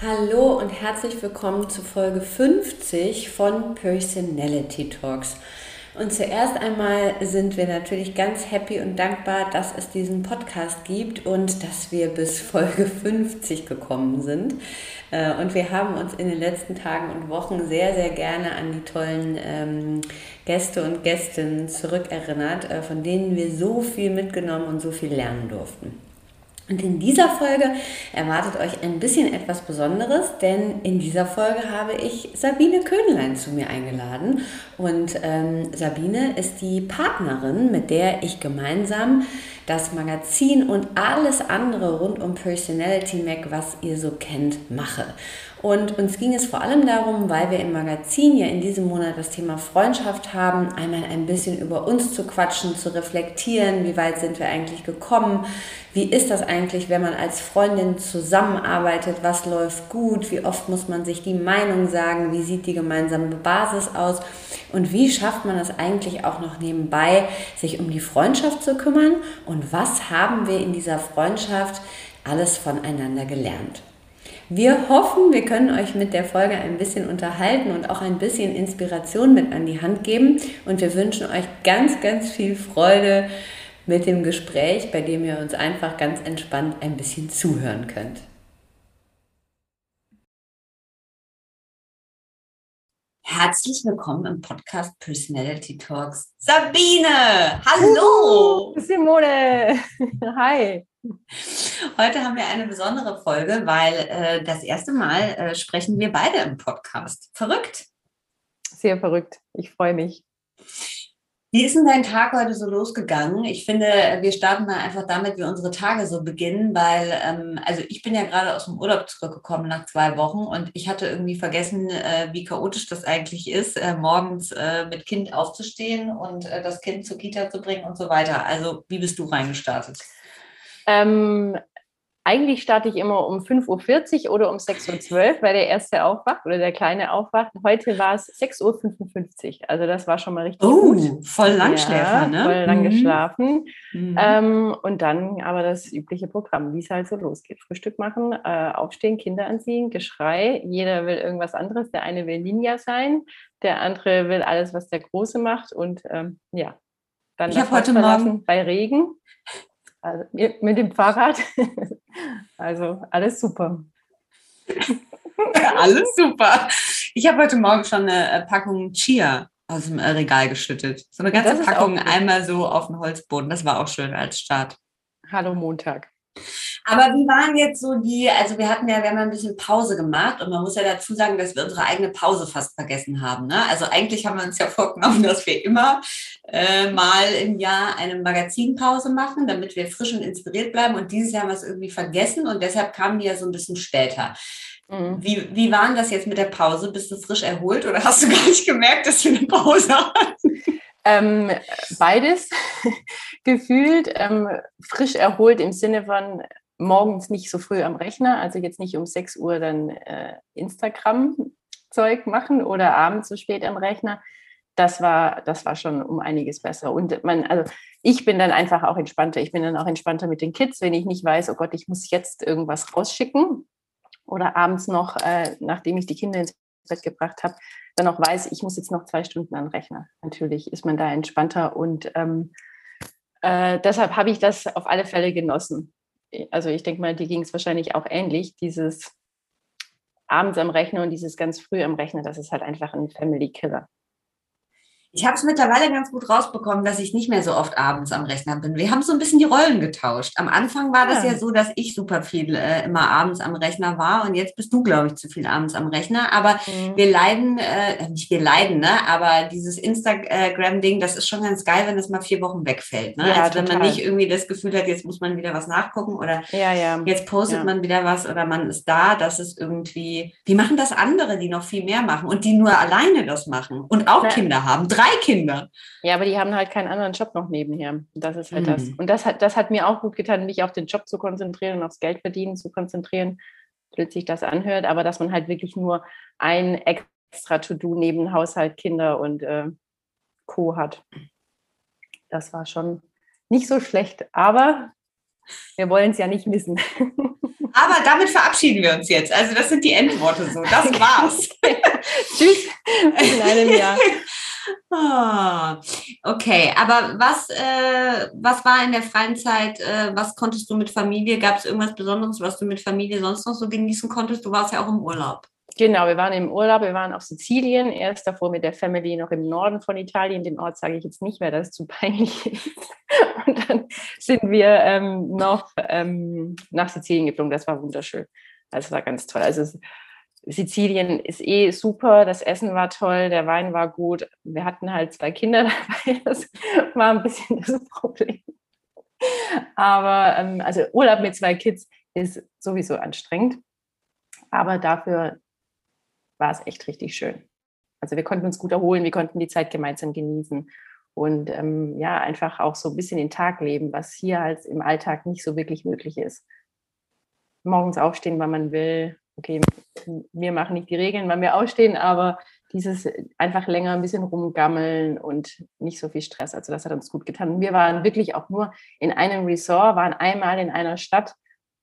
Hallo und herzlich willkommen zu Folge 50 von Personality Talks. Und zuerst einmal sind wir natürlich ganz happy und dankbar, dass es diesen Podcast gibt und dass wir bis Folge 50 gekommen sind. Äh, und wir haben uns in den letzten Tagen und Wochen sehr, sehr gerne an die tollen ähm, Gäste und Gästinnen zurückerinnert, äh, von denen wir so viel mitgenommen und so viel lernen durften. Und in dieser Folge erwartet euch ein bisschen etwas Besonderes, denn in dieser Folge habe ich Sabine Köhnlein zu mir eingeladen. Und ähm, Sabine ist die Partnerin, mit der ich gemeinsam das Magazin und alles andere rund um Personality Mac, was ihr so kennt, mache. Und uns ging es vor allem darum, weil wir im Magazin ja in diesem Monat das Thema Freundschaft haben, einmal ein bisschen über uns zu quatschen, zu reflektieren, wie weit sind wir eigentlich gekommen, wie ist das eigentlich, wenn man als Freundin zusammenarbeitet, was läuft gut, wie oft muss man sich die Meinung sagen, wie sieht die gemeinsame Basis aus und wie schafft man es eigentlich auch noch nebenbei, sich um die Freundschaft zu kümmern und was haben wir in dieser Freundschaft alles voneinander gelernt. Wir hoffen, wir können euch mit der Folge ein bisschen unterhalten und auch ein bisschen Inspiration mit an die Hand geben. Und wir wünschen euch ganz, ganz viel Freude mit dem Gespräch, bei dem ihr uns einfach ganz entspannt ein bisschen zuhören könnt. Herzlich willkommen im Podcast Personality Talks. Sabine, hallo! Simone, hi. Heute haben wir eine besondere Folge, weil äh, das erste Mal äh, sprechen wir beide im Podcast. Verrückt? Sehr verrückt. Ich freue mich. Wie ist denn dein Tag heute so losgegangen? Ich finde, wir starten mal einfach damit, wie unsere Tage so beginnen, weil, ähm, also ich bin ja gerade aus dem Urlaub zurückgekommen nach zwei Wochen und ich hatte irgendwie vergessen, äh, wie chaotisch das eigentlich ist, äh, morgens äh, mit Kind aufzustehen und äh, das Kind zur Kita zu bringen und so weiter. Also, wie bist du reingestartet? Ähm, eigentlich starte ich immer um 5.40 Uhr oder um 6.12 Uhr, weil der erste aufwacht oder der kleine aufwacht. Heute war es 6.55 Uhr. Also das war schon mal richtig oh, gut. voll Langschläfer, ja, ne? Voll lang mhm. geschlafen. Mhm. Ähm, und dann aber das übliche Programm, wie es halt so losgeht. Frühstück machen, äh, aufstehen, Kinder anziehen, Geschrei. Jeder will irgendwas anderes. Der eine will Ninja sein, der andere will alles, was der Große macht. Und ähm, ja, dann ich habe heute Morgen bei Regen. Also mit dem Fahrrad. Also alles super. alles super. Ich habe heute Morgen schon eine äh, Packung Chia aus dem äh, Regal geschüttet. So eine ganze Packung einmal so auf den Holzboden. Das war auch schön als Start. Hallo Montag. Aber wie waren jetzt so die, also wir hatten ja, wir haben ein bisschen Pause gemacht und man muss ja dazu sagen, dass wir unsere eigene Pause fast vergessen haben. Ne? Also eigentlich haben wir uns ja vorgenommen, dass wir immer äh, mal im Jahr eine Magazinpause machen, damit wir frisch und inspiriert bleiben. Und dieses Jahr haben wir es irgendwie vergessen und deshalb kamen die ja so ein bisschen später. Mhm. Wie, wie war das jetzt mit der Pause? Bist du frisch erholt oder hast du gar nicht gemerkt, dass wir eine Pause hatten? Ähm, beides gefühlt. Ähm, frisch erholt im Sinne von morgens nicht so früh am Rechner, also jetzt nicht um 6 Uhr dann äh, Instagram-Zeug machen oder abends so spät am Rechner. Das war, das war schon um einiges besser. Und man, also ich bin dann einfach auch entspannter. Ich bin dann auch entspannter mit den Kids, wenn ich nicht weiß, oh Gott, ich muss jetzt irgendwas rausschicken. Oder abends noch, äh, nachdem ich die Kinder ins Bett gebracht habe, dann auch weiß, ich muss jetzt noch zwei Stunden an den Rechner. Natürlich ist man da entspannter und ähm, äh, deshalb habe ich das auf alle Fälle genossen. Also ich denke mal, dir ging es wahrscheinlich auch ähnlich, dieses abends am Rechner und dieses ganz früh am Rechner, das ist halt einfach ein Family Killer. Ich habe es mittlerweile ganz gut rausbekommen, dass ich nicht mehr so oft abends am Rechner bin. Wir haben so ein bisschen die Rollen getauscht. Am Anfang war das ja, ja so, dass ich super viel äh, immer abends am Rechner war und jetzt bist du, glaube ich, zu viel abends am Rechner. Aber mhm. wir leiden, äh, nicht wir leiden, ne? Aber dieses Instagram-Ding, das ist schon ganz geil, wenn das mal vier Wochen wegfällt. Ne? Ja, also wenn man nicht irgendwie das Gefühl hat, jetzt muss man wieder was nachgucken oder ja, ja. jetzt postet man wieder was oder man ist da. Das ist irgendwie, wie machen das andere, die noch viel mehr machen und die nur alleine das machen und auch Kinder haben drei Kinder. Ja, aber die haben halt keinen anderen Job noch nebenher. Das ist halt mhm. das. Und das hat, das hat mir auch gut getan, mich auf den Job zu konzentrieren und aufs Geld verdienen zu konzentrieren. Blöd sich das anhört, aber dass man halt wirklich nur ein extra To-Do neben Haushalt, Kinder und äh, Co. hat. Das war schon nicht so schlecht, aber wir wollen es ja nicht missen. Aber damit verabschieden wir uns jetzt. Also das sind die Endworte so. Das war's. Tschüss. In einem Jahr. Ah, okay, aber was, äh, was war in der freien Zeit, äh, was konntest du mit Familie? Gab es irgendwas Besonderes, was du mit Familie sonst noch so genießen konntest? Du warst ja auch im Urlaub. Genau, wir waren im Urlaub, wir waren auf Sizilien, erst davor mit der Family noch im Norden von Italien. Den Ort sage ich jetzt nicht mehr, das ist zu peinlich ist. Und dann sind wir ähm, noch ähm, nach Sizilien geflogen. Das war wunderschön. Das war ganz toll. Also es, Sizilien ist eh super, das Essen war toll, der Wein war gut. Wir hatten halt zwei Kinder dabei, das war ein bisschen das Problem. Aber ähm, also Urlaub mit zwei Kids ist sowieso anstrengend. Aber dafür war es echt richtig schön. Also wir konnten uns gut erholen, wir konnten die Zeit gemeinsam genießen und ähm, ja, einfach auch so ein bisschen den Tag leben, was hier halt im Alltag nicht so wirklich möglich ist. Morgens aufstehen, wann man will, okay, wir machen nicht die Regeln, wann wir ausstehen, aber dieses einfach länger ein bisschen rumgammeln und nicht so viel Stress. Also das hat uns gut getan. Wir waren wirklich auch nur in einem Resort, waren einmal in einer Stadt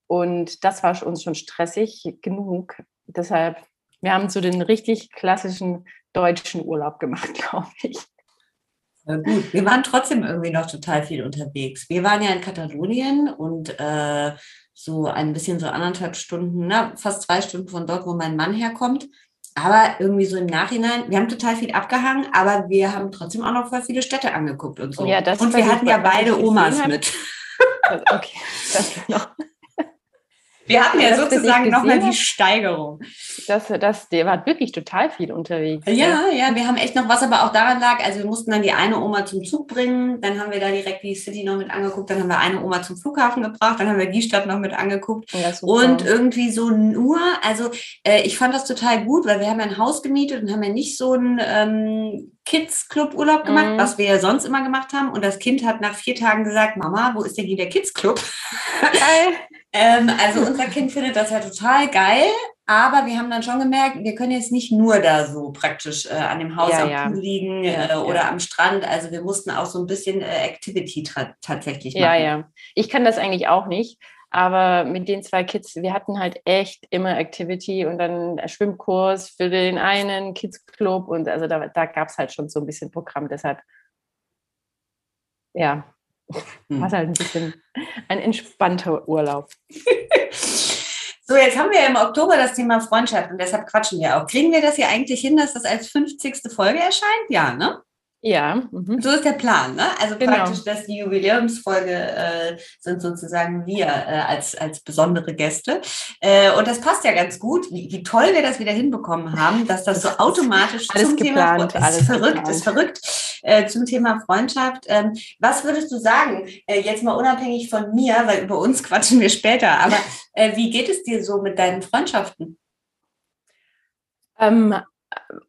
und das war uns schon stressig genug. Deshalb, wir haben so den richtig klassischen deutschen Urlaub gemacht, glaube ich. Ja, gut, wir waren trotzdem irgendwie noch total viel unterwegs. Wir waren ja in Katalonien und äh, so ein bisschen so anderthalb Stunden, na, fast zwei Stunden von dort, wo mein Mann herkommt. Aber irgendwie so im Nachhinein, wir haben total viel abgehangen, aber wir haben trotzdem auch noch voll viele Städte angeguckt und so. Ja, und wir hatten ja beide Omas mit. Okay, das noch. Wir hatten ja sozusagen nochmal die Steigerung. Das, das, der war wirklich total viel unterwegs. Ja, ja, wir haben echt noch was, aber auch daran lag, also wir mussten dann die eine Oma zum Zug bringen, dann haben wir da direkt die City noch mit angeguckt, dann haben wir eine Oma zum Flughafen gebracht, dann haben wir die Stadt noch mit angeguckt. Ja, und irgendwie so nur, also äh, ich fand das total gut, weil wir haben ja ein Haus gemietet und haben ja nicht so ein ähm, Kids-Club-Urlaub gemacht, mhm. was wir ja sonst immer gemacht haben. Und das Kind hat nach vier Tagen gesagt, Mama, wo ist denn hier der Kids-Club? Ähm, also unser Kind findet das ja total geil, aber wir haben dann schon gemerkt, wir können jetzt nicht nur da so praktisch äh, an dem Haus ja, am ja. Pool liegen ja, äh, oder am Strand. Also wir mussten auch so ein bisschen äh, Activity tatsächlich machen. Ja, ja. Ich kann das eigentlich auch nicht. Aber mit den zwei Kids, wir hatten halt echt immer Activity und dann Schwimmkurs für den einen, Kids Club und also da, da gab es halt schon so ein bisschen Programm. Deshalb, ja. War halt ein bisschen ein entspannter Urlaub. So, jetzt haben wir im Oktober das Thema Freundschaft und deshalb quatschen wir auch. Kriegen wir das hier eigentlich hin, dass das als 50. Folge erscheint? Ja, ne? Ja. Mhm. So ist der Plan, ne? Also genau. praktisch, dass die Jubiläumsfolge äh, sind sozusagen wir äh, als, als besondere Gäste. Äh, und das passt ja ganz gut, wie, wie toll wir das wieder hinbekommen haben, dass das so automatisch alles zum geplant, Thema ist verrückt, geplant. ist verrückt äh, zum Thema Freundschaft. Ähm, was würdest du sagen, äh, jetzt mal unabhängig von mir, weil über uns quatschen wir später, aber äh, wie geht es dir so mit deinen Freundschaften? Ähm,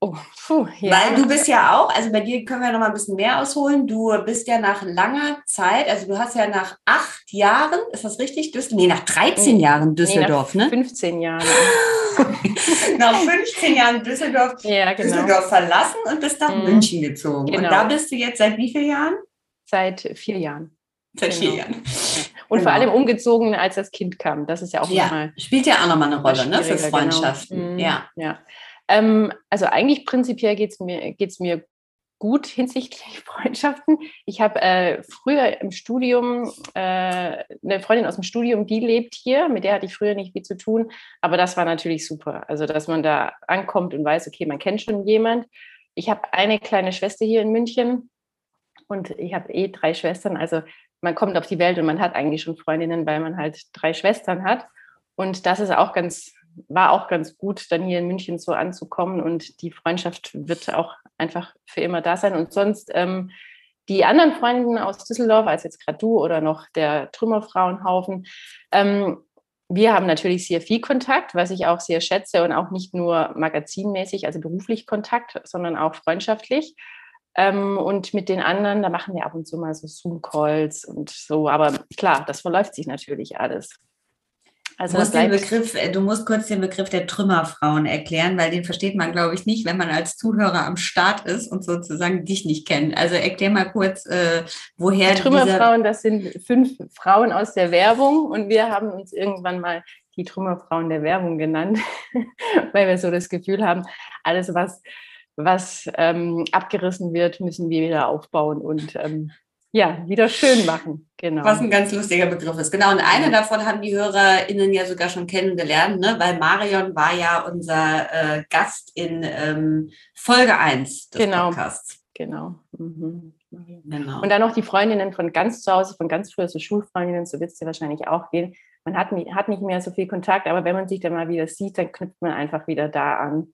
Oh, puh, ja. Weil du bist ja auch, also bei dir können wir noch mal ein bisschen mehr ausholen. Du bist ja nach langer Zeit, also du hast ja nach acht Jahren, ist das richtig? Düsseldorf? Nee, nach 13 Jahren Düsseldorf, nee, nach ne? 15 Jahren. nach 15 Jahren Düsseldorf, ja, genau. Düsseldorf verlassen und bist nach mhm. München gezogen. Genau. Und da bist du jetzt seit wie vielen Jahren? Seit vier Jahren. Seit genau. vier Jahren. Und genau. vor allem umgezogen, als das Kind kam. Das ist ja auch ja, nochmal. Spielt ja auch nochmal eine Rolle, ne? Für genau. Freundschaften. Genau. Ja. ja. Ähm, also eigentlich prinzipiell geht es mir, geht's mir gut hinsichtlich Freundschaften. Ich habe äh, früher im Studium äh, eine Freundin aus dem Studium, die lebt hier, mit der hatte ich früher nicht viel zu tun, aber das war natürlich super. Also, dass man da ankommt und weiß, okay, man kennt schon jemand. Ich habe eine kleine Schwester hier in München und ich habe eh drei Schwestern. Also man kommt auf die Welt und man hat eigentlich schon Freundinnen, weil man halt drei Schwestern hat. Und das ist auch ganz, war auch ganz gut, dann hier in München so anzukommen und die Freundschaft wird auch einfach für immer da sein. Und sonst ähm, die anderen Freundinnen aus Düsseldorf, als jetzt gerade du oder noch der Trümmerfrauenhaufen, ähm, wir haben natürlich sehr viel Kontakt, was ich auch sehr schätze und auch nicht nur magazinmäßig, also beruflich Kontakt, sondern auch freundschaftlich. Ähm, und mit den anderen, da machen wir ab und zu mal so Zoom-Calls und so. Aber klar, das verläuft sich natürlich alles. Also du musst, den Begriff, äh, du musst kurz den Begriff der Trümmerfrauen erklären, weil den versteht man, glaube ich, nicht, wenn man als Zuhörer am Start ist und sozusagen dich nicht kennt. Also erklär mal kurz, äh, woher. Die Trümmerfrauen, das sind fünf Frauen aus der Werbung und wir haben uns irgendwann mal die Trümmerfrauen der Werbung genannt, weil wir so das Gefühl haben, alles, was, was ähm, abgerissen wird, müssen wir wieder aufbauen und ähm, ja, wieder schön machen. Genau. Was ein ganz lustiger Begriff ist. Genau. Und eine davon haben die HörerInnen ja sogar schon kennengelernt, ne? weil Marion war ja unser äh, Gast in ähm, Folge 1 des genau. Podcasts. Genau. Mhm. genau. Und dann noch die Freundinnen von ganz zu Hause, von ganz früher, so Schulfreundinnen, so wird es dir wahrscheinlich auch gehen. Man hat, hat nicht mehr so viel Kontakt, aber wenn man sich dann mal wieder sieht, dann knüpft man einfach wieder da an,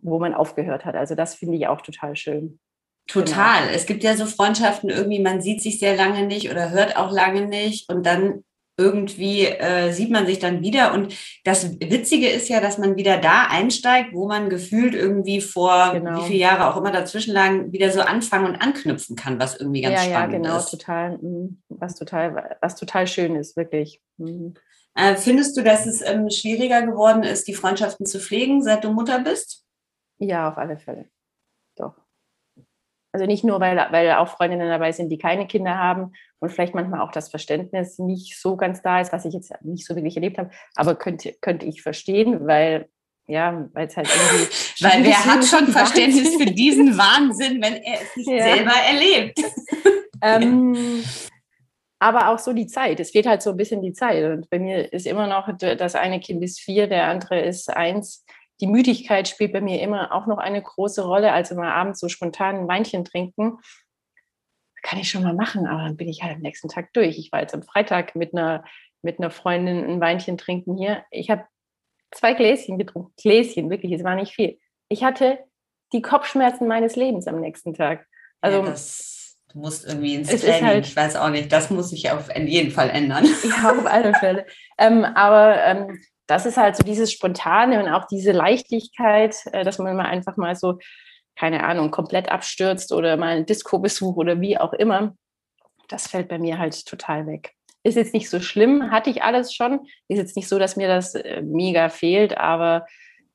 wo man aufgehört hat. Also das finde ich auch total schön. Total. Genau. Es gibt ja so Freundschaften, irgendwie, man sieht sich sehr lange nicht oder hört auch lange nicht und dann irgendwie äh, sieht man sich dann wieder. Und das Witzige ist ja, dass man wieder da einsteigt, wo man gefühlt irgendwie vor genau. wie viele Jahre auch immer dazwischen lagen, wieder so anfangen und anknüpfen kann, was irgendwie ganz ja, spannend ja, genau, ist. total, mhm. was total, was total schön ist, wirklich. Mhm. Äh, findest du, dass es ähm, schwieriger geworden ist, die Freundschaften zu pflegen, seit du Mutter bist? Ja, auf alle Fälle. Doch. Also nicht nur, weil, weil auch Freundinnen dabei sind, die keine Kinder haben und vielleicht manchmal auch das Verständnis nicht so ganz da ist, was ich jetzt nicht so wirklich erlebt habe, aber könnte, könnte ich verstehen, weil ja, weil es halt irgendwie. weil wer hat schon Verständnis für diesen Wahnsinn, wenn er es nicht ja. selber erlebt? ähm, aber auch so die Zeit. Es fehlt halt so ein bisschen die Zeit. Und bei mir ist immer noch, das eine Kind ist vier, der andere ist eins die Müdigkeit spielt bei mir immer auch noch eine große Rolle. Also mal abends so spontan ein Weinchen trinken, kann ich schon mal machen, aber dann bin ich halt am nächsten Tag durch. Ich war jetzt am Freitag mit einer, mit einer Freundin ein Weinchen trinken hier. Ich habe zwei Gläschen getrunken. Gläschen, wirklich, es war nicht viel. Ich hatte die Kopfschmerzen meines Lebens am nächsten Tag. Also, ja, du musst irgendwie ins Training, halt, ich weiß auch nicht, das muss sich auf jeden Fall ändern. Ja, auf alle Fälle. ähm, aber ähm, das ist halt so dieses Spontane und auch diese Leichtigkeit, äh, dass man mal einfach mal so, keine Ahnung, komplett abstürzt oder mal einen Disco-Besuch oder wie auch immer. Das fällt bei mir halt total weg. Ist jetzt nicht so schlimm, hatte ich alles schon. Ist jetzt nicht so, dass mir das äh, mega fehlt, aber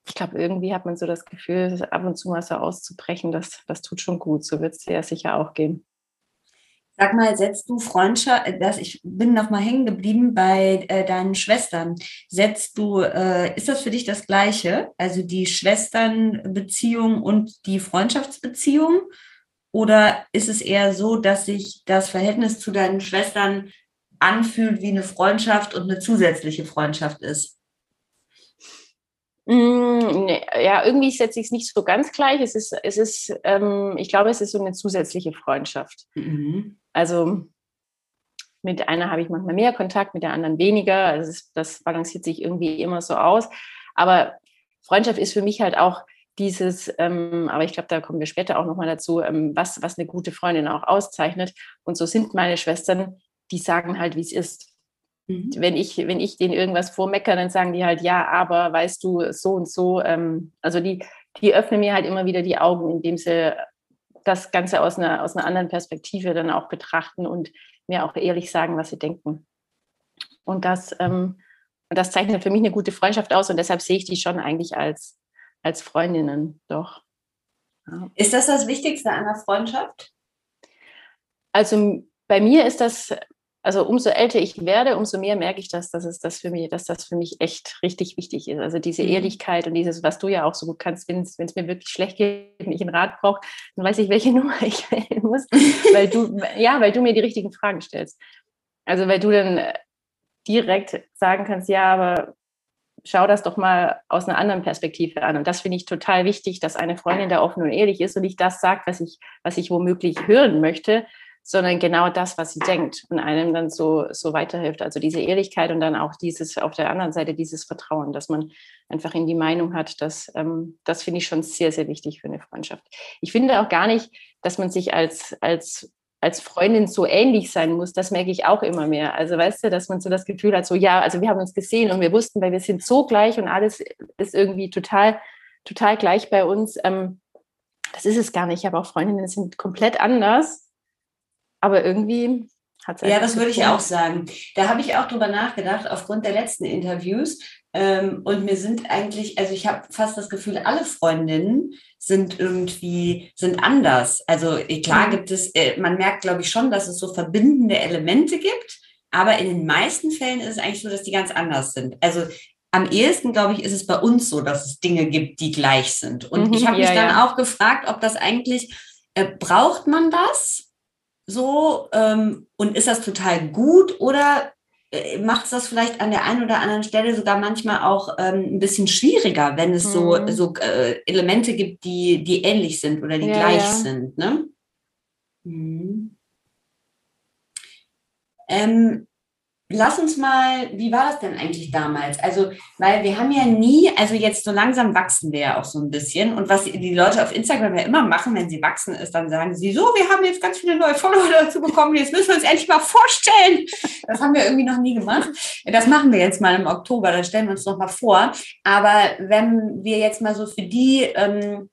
ich glaube, irgendwie hat man so das Gefühl, ab und zu mal so auszubrechen, das, das tut schon gut. So wird es ja sicher auch gehen. Sag mal, setzt du Freundschaft, äh, das, ich bin noch mal hängen geblieben bei äh, deinen Schwestern. Setzt du, äh, ist das für dich das Gleiche? Also die Schwesternbeziehung und die Freundschaftsbeziehung? Oder ist es eher so, dass sich das Verhältnis zu deinen Schwestern anfühlt wie eine Freundschaft und eine zusätzliche Freundschaft ist? Mm, nee, ja, irgendwie setze ich es nicht so ganz gleich. Es ist, es ist ähm, ich glaube, es ist so eine zusätzliche Freundschaft. Mhm. Also mit einer habe ich manchmal mehr Kontakt, mit der anderen weniger. Also das, das balanciert sich irgendwie immer so aus. Aber Freundschaft ist für mich halt auch dieses, ähm, aber ich glaube, da kommen wir später auch nochmal dazu, ähm, was, was eine gute Freundin auch auszeichnet. Und so sind meine Schwestern, die sagen halt, wie es ist. Mhm. Wenn, ich, wenn ich denen irgendwas vormeckere, dann sagen die halt, ja, aber weißt du, so und so. Ähm, also die, die öffnen mir halt immer wieder die Augen, indem sie das Ganze aus einer, aus einer anderen Perspektive dann auch betrachten und mir auch ehrlich sagen, was sie denken. Und das, ähm, das zeichnet für mich eine gute Freundschaft aus und deshalb sehe ich die schon eigentlich als, als Freundinnen, doch. Ja. Ist das das Wichtigste einer Freundschaft? Also bei mir ist das also umso älter ich werde, umso mehr merke ich, dass, dass, es das für mich, dass das für mich echt richtig wichtig ist. Also diese mhm. Ehrlichkeit und dieses, was du ja auch so gut kannst, wenn es mir wirklich schlecht geht und ich einen Rat brauche, dann weiß ich, welche Nummer ich wählen muss, weil du, ja, weil du mir die richtigen Fragen stellst. Also weil du dann direkt sagen kannst, ja, aber schau das doch mal aus einer anderen Perspektive an. Und das finde ich total wichtig, dass eine Freundin da offen und ehrlich ist und nicht das sagt, was ich, was ich womöglich hören möchte, sondern genau das, was sie denkt und einem dann so, so weiterhilft. Also diese Ehrlichkeit und dann auch dieses, auf der anderen Seite dieses Vertrauen, dass man einfach in die Meinung hat, dass, ähm, das finde ich schon sehr, sehr wichtig für eine Freundschaft. Ich finde auch gar nicht, dass man sich als, als als Freundin so ähnlich sein muss, das merke ich auch immer mehr. Also weißt du, dass man so das Gefühl hat, so ja, also wir haben uns gesehen und wir wussten, weil wir sind so gleich und alles ist irgendwie total, total gleich bei uns. Ähm, das ist es gar nicht. Ich habe auch Freundinnen, die sind komplett anders, aber irgendwie hat es Ja, das würde ich auch sagen. Da habe ich auch drüber nachgedacht, aufgrund der letzten Interviews. Ähm, und mir sind eigentlich, also ich habe fast das Gefühl, alle Freundinnen sind irgendwie, sind anders. Also eh, klar mhm. gibt es, äh, man merkt, glaube ich, schon, dass es so verbindende Elemente gibt, aber in den meisten Fällen ist es eigentlich so, dass die ganz anders sind. Also am ehesten, glaube ich, ist es bei uns so, dass es Dinge gibt, die gleich sind. Und mhm, ich habe mich ja, dann ja. auch gefragt, ob das eigentlich, äh, braucht man das so ähm, und ist das total gut oder äh, macht es das vielleicht an der einen oder anderen Stelle sogar manchmal auch ähm, ein bisschen schwieriger, wenn es mhm. so, so äh, Elemente gibt, die, die ähnlich sind oder die ja, gleich ja. sind. Ne? Mhm. Ähm, Lass uns mal, wie war das denn eigentlich damals? Also, weil wir haben ja nie, also jetzt so langsam wachsen wir ja auch so ein bisschen. Und was die Leute auf Instagram ja immer machen, wenn sie wachsen, ist, dann sagen sie, so, wir haben jetzt ganz viele neue Follower dazu bekommen, jetzt müssen wir uns endlich mal vorstellen. Das haben wir irgendwie noch nie gemacht. Das machen wir jetzt mal im Oktober, dann stellen wir uns noch mal vor. Aber wenn wir jetzt mal so für die, ähm,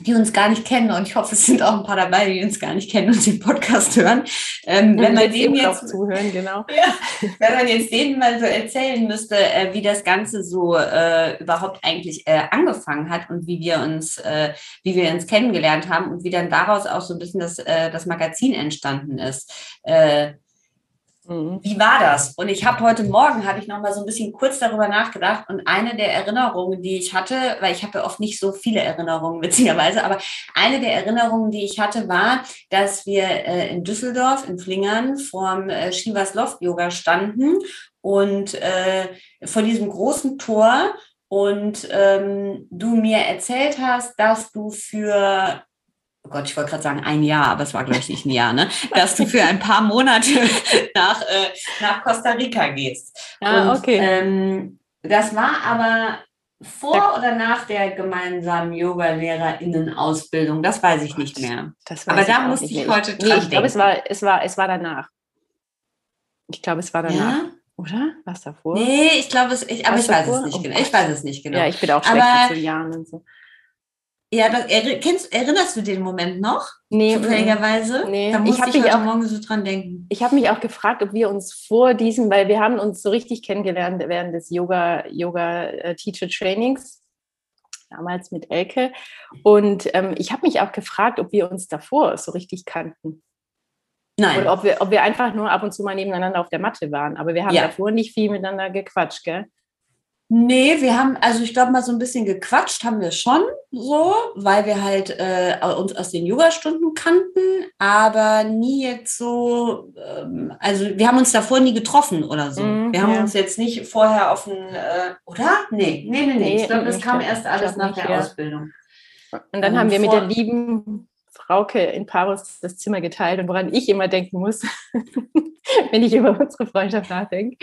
die uns gar nicht kennen, und ich hoffe, es sind auch ein paar dabei, die uns gar nicht kennen und den Podcast hören. Ähm, wenn man denen jetzt zuhören, genau. Ja, wenn man jetzt denen mal so erzählen müsste, äh, wie das Ganze so äh, überhaupt eigentlich äh, angefangen hat und wie wir uns, äh, wie wir uns kennengelernt haben und wie dann daraus auch so ein bisschen das, äh, das Magazin entstanden ist. Mhm. Wie war das? Und ich habe heute Morgen, habe ich noch mal so ein bisschen kurz darüber nachgedacht und eine der Erinnerungen, die ich hatte, weil ich habe ja oft nicht so viele Erinnerungen witzigerweise, aber eine der Erinnerungen, die ich hatte, war, dass wir äh, in Düsseldorf, in Flingern, vorm äh, Shivas Loft Yoga standen und äh, vor diesem großen Tor und ähm, du mir erzählt hast, dass du für oh Gott, ich wollte gerade sagen ein Jahr, aber es war gleich nicht ein Jahr, ne? dass du für ein paar Monate nach, äh, nach Costa Rica gehst. Ah, okay. ähm, das war aber vor oder nach der gemeinsamen Yoga-LehrerInnen-Ausbildung? Das weiß ich nicht mehr. aber da musste ich heute dran nee, ich glaube, es war, es, war, es war danach. Ich glaube, es war danach. Ja? Oder? Was davor? Nee, ich glaube es, ich, aber ich weiß es nicht oh, genau. Ich weiß es nicht genau. Ja, ich bin auch schlecht aber, mit so Jahren und so. Ja, das, kennst, erinnerst du den Moment noch? Nee. Zufälligerweise? Nee. Da muss ich, ich heute auch, Morgen so dran denken. Ich habe mich auch gefragt, ob wir uns vor diesem, weil wir haben uns so richtig kennengelernt während des Yoga, Yoga äh, Teacher Trainings, damals mit Elke. Und ähm, ich habe mich auch gefragt, ob wir uns davor so richtig kannten. Nein. Oder ob wir, ob wir einfach nur ab und zu mal nebeneinander auf der Matte waren. Aber wir haben ja. davor nicht viel miteinander gequatscht, gell? Nee, wir haben, also ich glaube mal so ein bisschen gequatscht haben wir schon so, weil wir halt äh, uns aus den Yoga-Stunden kannten, aber nie jetzt so, ähm, also wir haben uns davor nie getroffen oder so. Mm, wir haben ja. uns jetzt nicht vorher auf ein, äh, oder? Nee, nee, nee, nee. Ich glaube, das kam erst alles nach der ja. Ausbildung. Und dann um, haben wir mit der lieben Frauke in Paros das Zimmer geteilt und woran ich immer denken muss, wenn ich über unsere Freundschaft nachdenke,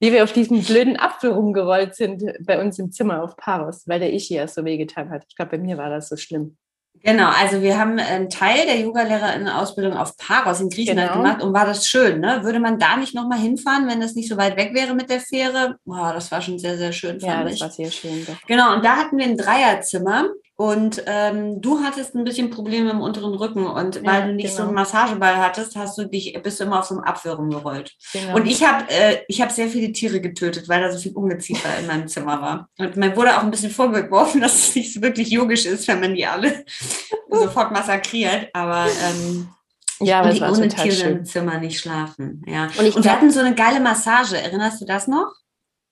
wie wir auf diesem blöden Apfel rumgerollt sind bei uns im Zimmer auf Paros, weil der Ischias so wehgetan hat. Ich glaube, bei mir war das so schlimm. Genau, also wir haben einen Teil der Yogalehrerinnen-Ausbildung auf Paros in Griechenland genau. gemacht und war das schön, ne? Würde man da nicht nochmal hinfahren, wenn das nicht so weit weg wäre mit der Fähre? Boah, das war schon sehr, sehr schön. Ja, das ich. war sehr schön. Doch. Genau, und da hatten wir ein Dreierzimmer und ähm, du hattest ein bisschen Probleme im unteren Rücken und weil ja, du nicht genau. so einen Massageball hattest, hast du dich bist du immer auf so einem Apfel rumgerollt. Genau. Und ich habe äh, ich habe sehr viele Tiere getötet, weil da so viel Ungeziefer in meinem Zimmer war. Und mir wurde auch ein bisschen vorgeworfen, dass es nicht so wirklich yogisch ist, wenn man die alle sofort massakriert. Aber ähm, Ja, das die war ohne Tiere schön. im Zimmer nicht schlafen. Ja. Und ich Und wir hatten so eine geile Massage. Erinnerst du das noch?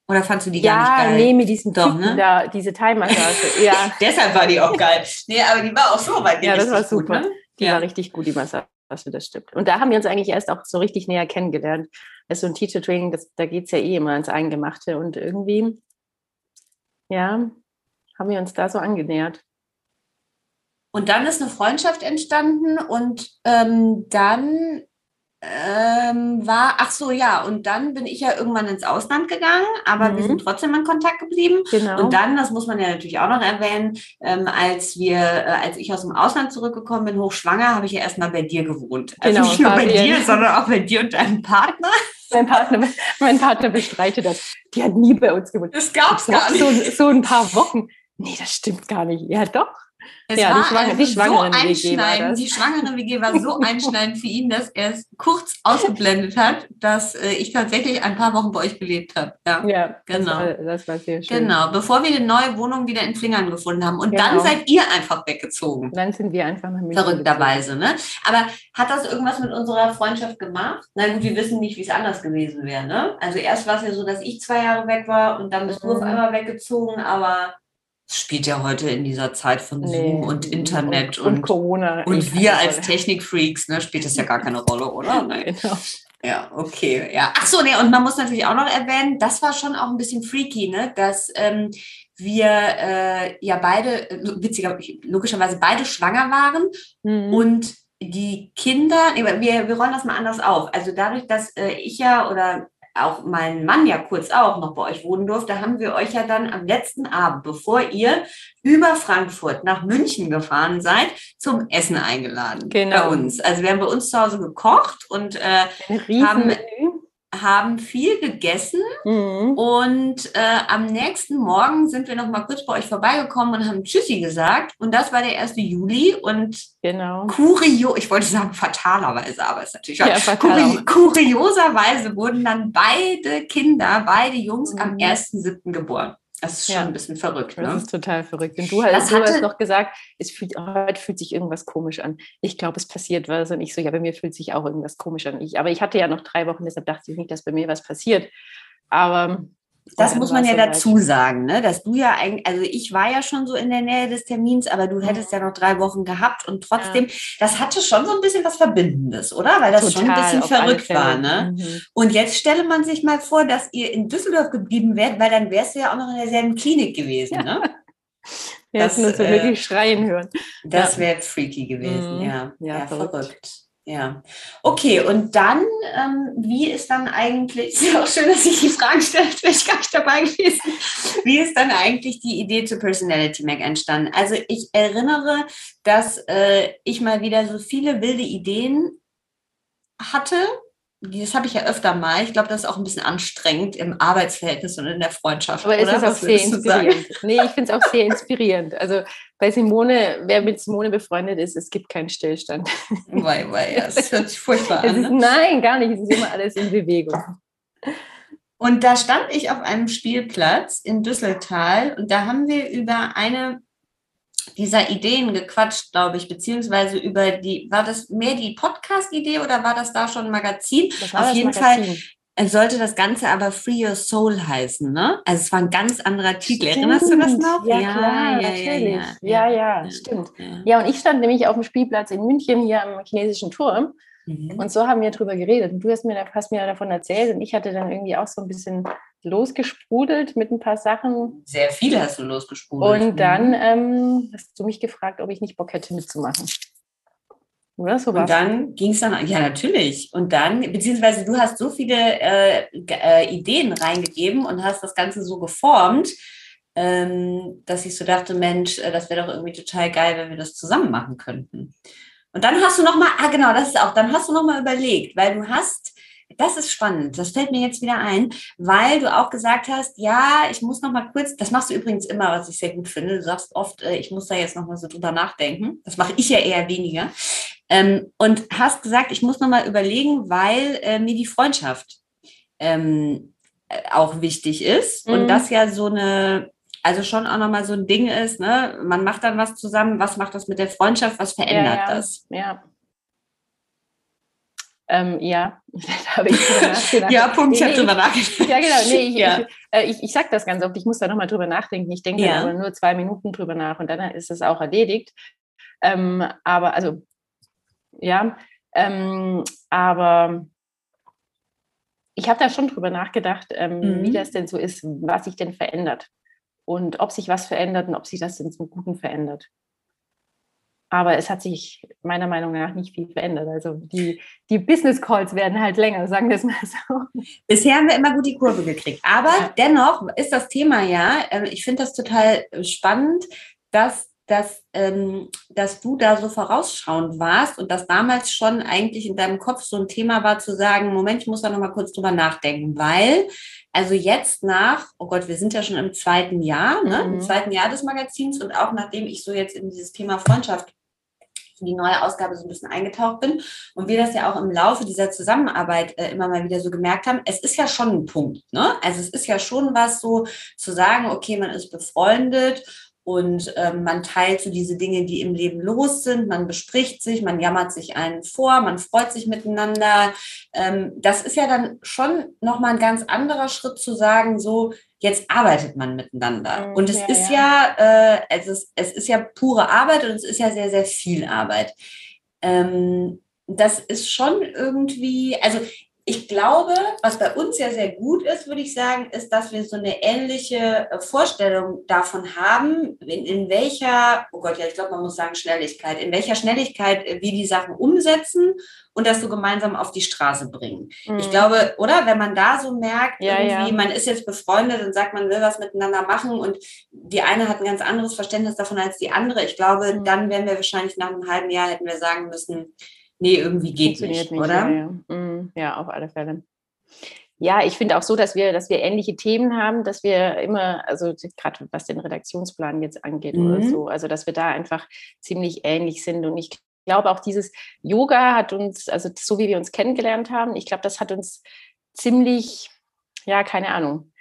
Oder fandst du die gar Ja, nicht geil? nee, mit diesem Doch, Typen ne? da, diese Thai-Massage. Ja, Deshalb war die auch geil. Nee, aber die war auch so weit Ja, das war richtig gut, super. ne? die Ja. war richtig gut, die Massage, das stimmt. Und da haben wir uns eigentlich erst auch so richtig näher kennengelernt. Das ist so ein Teacher-Training, das, da geht es ja eh immer ans Eingemachte. Und irgendwie, ja, haben wir uns da so angenähert. Und dann ist eine Freundschaft entstanden und ähm, dann ähm, war, ach so, ja, und dann bin ich ja irgendwann ins Ausland gegangen, aber wir Mhm. sind trotzdem in Kontakt geblieben. Genau. Und dann, das muss man ja natürlich auch noch erwähnen, ähm, als wir, äh, als ich aus dem Ausland zurückgekommen bin, hochschwanger, habe ich ja erstmal bei dir gewohnt. Also Genau, nicht nur bei dir, sondern auch bei dir und deinem Partner. mein, Partner, mein Partner bestreitet das. Die hat nie bei uns gewohnt. Das gab's Doch, gar nicht. so, so ein paar Wochen. Nee, das stimmt gar nicht. Ja, doch. Es Ja, die war also die Schwangeren-WG war so einschneidend. das. Die schwangere WG war so einschneidend für ihn, dass er es kurz ausgeblendet hat, dass äh, ich tatsächlich ein paar Wochen bei euch gelebt habe. Ja. Ja, Genau. Das war, das war sehr schön. Genau, bevor wir eine neue Wohnung wieder in Flingern gefunden haben. Und dann Genau. seid ihr einfach weggezogen. Dann sind wir einfach nach München. Verrückterweise, ne? Aber hat das irgendwas mit unserer Freundschaft gemacht? Na gut, wir wissen nicht, wie es anders gewesen wäre, ne? Also erst war es ja so, dass ich zwei Jahre weg war und dann bist du auf Mhm. einmal weggezogen, aber spielt ja heute in dieser Zeit von Zoom und Internet und, und, und Corona. und wir als. Technikfreaks, ne, spielt das ja gar keine Rolle, oder? Nein. Genau. Ja, okay. Ja. Ach so, nee, und man muss natürlich auch noch erwähnen, das war schon auch ein bisschen freaky, ne, dass ähm, wir äh, ja beide, äh, witziger, logischerweise beide schwanger waren Mhm. und die Kinder, nee, wir, wir rollen das mal anders auf. Also dadurch, dass äh, ich ja oder auch mein Mann ja kurz auch noch bei euch wohnen durfte, haben wir euch ja dann am letzten Abend, bevor ihr über Frankfurt nach München gefahren seid, zum Essen eingeladen Genau. bei uns. Also wir haben bei uns zu Hause gekocht und äh, haben- Menü. Haben viel gegessen Mhm. und äh, am nächsten Morgen sind wir noch mal kurz bei euch vorbeigekommen und haben Tschüssi gesagt und das war der 1. Juli und Genau. Kurio, ich wollte sagen fatalerweise, aber es ist natürlich Ja, Kuri kurioserweise wurden dann beide Kinder, beide Jungs am Mhm. 1.7. geboren. Das ist schon Ja. ein bisschen verrückt, Das ne? ist total verrückt. Und du Das hast, du hast noch gesagt, es fühlt, heute fühlt sich irgendwas komisch an. Ich glaube, es passiert was. Und ich so, ja, bei mir fühlt sich auch irgendwas komisch an. Ich, aber ich hatte ja noch drei Wochen, deshalb dachte ich nicht, dass bei mir was passiert. Aber Das muss man ja dazu sagen, ne? dass du ja eigentlich, also ich war ja schon so in der Nähe des Termins, aber du hättest ja noch drei Wochen gehabt und trotzdem, das hatte schon so ein bisschen was Verbindendes, oder? Weil das schon ein bisschen verrückt war, ne? Mhm. Und jetzt stelle man sich mal vor, dass ihr in Düsseldorf geblieben wärt, weil dann wärst du ja auch noch in derselben Klinik gewesen, ne? Wir Das, hätten uns so äh, wirklich schreien hören. Das Ja. wäre freaky gewesen, Mhm. ja. Ja, Ja, verrückt. verrückt. Ja. Okay, und dann, ähm, wie ist dann eigentlich, ist ja auch schön, dass ich die Fragen stelle, wäre ich gar nicht dabei gewesen. Wie ist dann eigentlich die Idee zu Personality Mac entstanden? Also ich erinnere, dass äh, ich mal wieder so viele wilde Ideen hatte. Das habe ich ja öfter mal. Ich glaube, das ist auch ein bisschen anstrengend im Arbeitsverhältnis und in der Freundschaft. Aber es oder? ist auch Was sehr inspirierend. Nee, ich finde es auch sehr inspirierend. Also bei Simone, wer mit Simone befreundet ist, es gibt keinen Stillstand. Weil, weil, ja, das hört sich furchtbar an. ist, Ne? nein, gar nicht. Es ist immer alles in Bewegung. Und da stand ich auf einem Spielplatz in Düsseltal und da haben wir über eine dieser Ideen gequatscht, glaube ich, beziehungsweise über die, war das mehr die Podcast-Idee oder war das da schon ein Magazin? Das war Auf jeden Magazin. Es sollte das Ganze aber Free Your Soul heißen, ne? Also es war ein ganz anderer Titel. Erinnerst du das Stimmt. noch? Ja, klar, natürlich. Ja, ja, stimmt. Ja, und ich stand nämlich auf dem Spielplatz in München hier am chinesischen Turm Mhm. und so haben wir drüber geredet. Und du hast mir, hast mir davon erzählt und ich hatte dann irgendwie auch so ein bisschen losgesprudelt mit ein paar Sachen. Sehr viele hast du losgesprudelt. Und dann ähm, hast du mich gefragt, ob ich nicht Bock hätte mitzumachen. Oder so Und dann ging es dann, ja natürlich. Und dann, beziehungsweise du hast so viele äh, äh, Ideen reingegeben und hast das Ganze so geformt, ähm, dass ich so dachte, Mensch, äh, das wäre doch irgendwie total geil, wenn wir das zusammen machen könnten. Und dann hast du nochmal, ah genau, das ist auch, dann hast du nochmal überlegt, weil du hast, das ist spannend, das fällt mir jetzt wieder ein, weil du auch gesagt hast, ja, ich muss nochmal kurz, das machst du übrigens immer, was ich sehr gut finde, du sagst oft, äh, ich muss da jetzt nochmal so drüber nachdenken, das mache ich ja eher weniger. Ähm, und hast gesagt, ich muss nochmal überlegen, weil äh, mir die Freundschaft ähm, äh, auch wichtig ist. Und Mhm. das ja so eine, also schon auch nochmal so ein Ding ist, ne? Man macht dann was zusammen, was macht das mit der Freundschaft, was verändert ja, ja. das? Ja. Ähm, ja, da habe ich drüber nachgedacht. ja, Punkt, ich habe drüber nachgedacht. Ja, genau, nee, drüber nachgedacht. Ja, genau, nee, ich, ja. ich, äh, ich, ich sage das ganz oft, ich muss da nochmal drüber nachdenken. Ich denke ja. aber nur zwei Minuten drüber nach und dann ist es auch erledigt. Ähm, aber, also, ja, ähm, aber ich habe da schon drüber nachgedacht, ähm, mhm. wie das denn so ist, was sich denn verändert und ob sich was verändert und ob sich das denn zum Guten verändert. Aber es hat sich meiner Meinung nach nicht viel verändert. Also die, die Business Calls werden halt länger, sagen wir es mal so. Bisher haben wir immer gut die Kurve gekriegt. Aber ja. dennoch ist das Thema ja, äh, ich finde das total spannend, dass dass, ähm, dass du da so vorausschauend warst und dass damals schon eigentlich in deinem Kopf so ein Thema war zu sagen, Moment, ich muss da nochmal kurz drüber nachdenken, weil also jetzt nach, oh Gott, wir sind ja schon im zweiten Jahr, ne, mhm. im zweiten Jahr des Magazins und auch nachdem ich so jetzt in dieses Thema Freundschaft die neue Ausgabe so ein bisschen eingetaucht bin und wir das ja auch im Laufe dieser Zusammenarbeit äh, immer mal wieder so gemerkt haben, es ist ja schon ein Punkt, ne? Also es ist ja schon was so zu sagen, okay, man ist befreundet und ähm, man teilt so diese Dinge, die im Leben los sind. Man bespricht sich, man jammert sich einen vor, man freut sich miteinander. Ähm, das ist ja dann schon nochmal ein ganz anderer Schritt zu sagen, so, jetzt arbeitet man miteinander. Mhm, und es ja, ist ja, ja äh, es, ist, es ist ja pure Arbeit und es ist ja sehr, sehr viel Arbeit. Ähm, das ist schon irgendwie, also ich glaube, was bei uns ja sehr gut ist, würde ich sagen, ist, dass wir so eine ähnliche äh, Vorstellung davon haben, in, in welcher, oh Gott, ja, ich glaube, man muss sagen Schnelligkeit, in welcher Schnelligkeit äh, wir die Sachen umsetzen und das so gemeinsam auf die Straße bringen. Mhm. Ich glaube, oder wenn man da so merkt, ja, irgendwie, ja. man ist jetzt befreundet und sagt, man will was miteinander machen und die eine hat ein ganz anderes Verständnis davon als die andere. Ich glaube, mhm. dann wären wir wahrscheinlich nach einem halben Jahr hätten wir sagen müssen, nee, irgendwie geht nicht, nicht, oder? Ja, ja. Mm, ja, auf alle Fälle. Ja, ich finde auch so, dass wir, dass wir ähnliche Themen haben, dass wir immer, also gerade was den Redaktionsplan jetzt angeht mhm. oder so, also dass wir da einfach ziemlich ähnlich sind. Und ich glaube auch dieses Yoga hat uns, also so wie wir uns kennengelernt haben, ich glaube, das hat uns ziemlich, ja, keine Ahnung,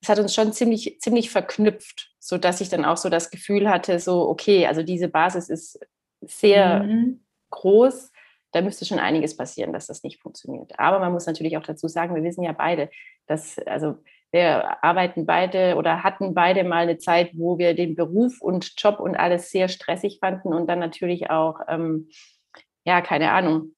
es hat uns schon ziemlich, ziemlich verknüpft, sodass ich dann auch so das Gefühl hatte, so, okay, also diese Basis ist sehr mhm. groß da müsste schon einiges passieren, dass das nicht funktioniert. Aber man muss natürlich auch dazu sagen, wir wissen ja beide, dass, also wir arbeiten beide oder hatten beide mal eine Zeit, wo wir den Beruf und Job und alles sehr stressig fanden und dann natürlich auch, ähm, ja, keine Ahnung,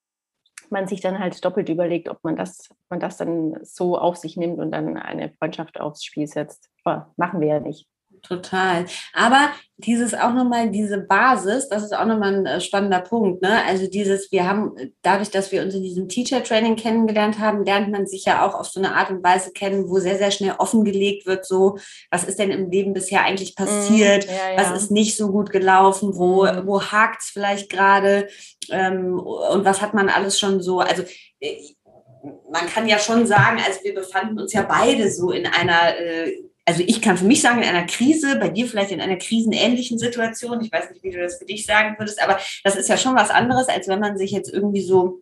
man sich dann halt doppelt überlegt, ob man das, man das dann so auf sich nimmt und dann eine Freundschaft aufs Spiel setzt. Aber machen wir ja nicht total. Aber dieses auch nochmal, diese Basis, das ist auch nochmal ein äh, spannender Punkt. Ne? Also dieses, wir haben, dadurch, dass wir uns in diesem Teacher-Training kennengelernt haben, lernt man sich ja auch auf so eine Art und Weise kennen, wo sehr, sehr schnell offengelegt wird, so, was ist denn im Leben bisher eigentlich mhm. passiert, mm, ja, ja. was ist nicht so gut gelaufen, wo, mm. wo hakt es vielleicht gerade ähm, und was hat man alles schon so, also äh, man kann ja schon sagen, also wir befanden uns ja beide so in einer äh, also ich kann für mich sagen, in einer Krise, bei dir vielleicht in einer krisenähnlichen Situation, ich weiß nicht, wie du das für dich sagen würdest, aber das ist ja schon was anderes, als wenn man sich jetzt irgendwie so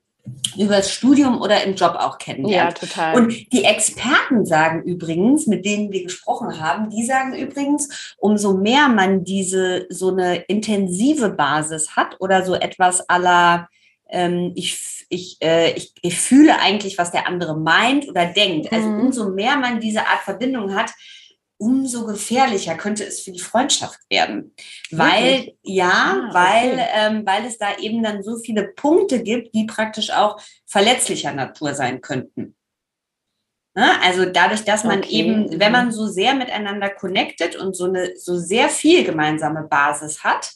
über das Studium oder im Job auch kennenlernt. Ja, total. Und die Experten sagen übrigens, mit denen wir gesprochen haben, die sagen übrigens, umso mehr man diese so eine intensive Basis hat oder so etwas aller ähm, ich, ich, äh, ich, ich fühle eigentlich, was der andere meint oder denkt. Also mhm. umso mehr man diese Art Verbindung hat, umso gefährlicher könnte es für die Freundschaft werden. Weil, Wirklich? ja, ah, weil, okay. ähm, weil es da eben dann so viele Punkte gibt, die praktisch auch verletzlicher Natur sein könnten. Ne? Also dadurch, dass man okay. eben, wenn man so sehr miteinander connected und so eine so sehr viel gemeinsame Basis hat,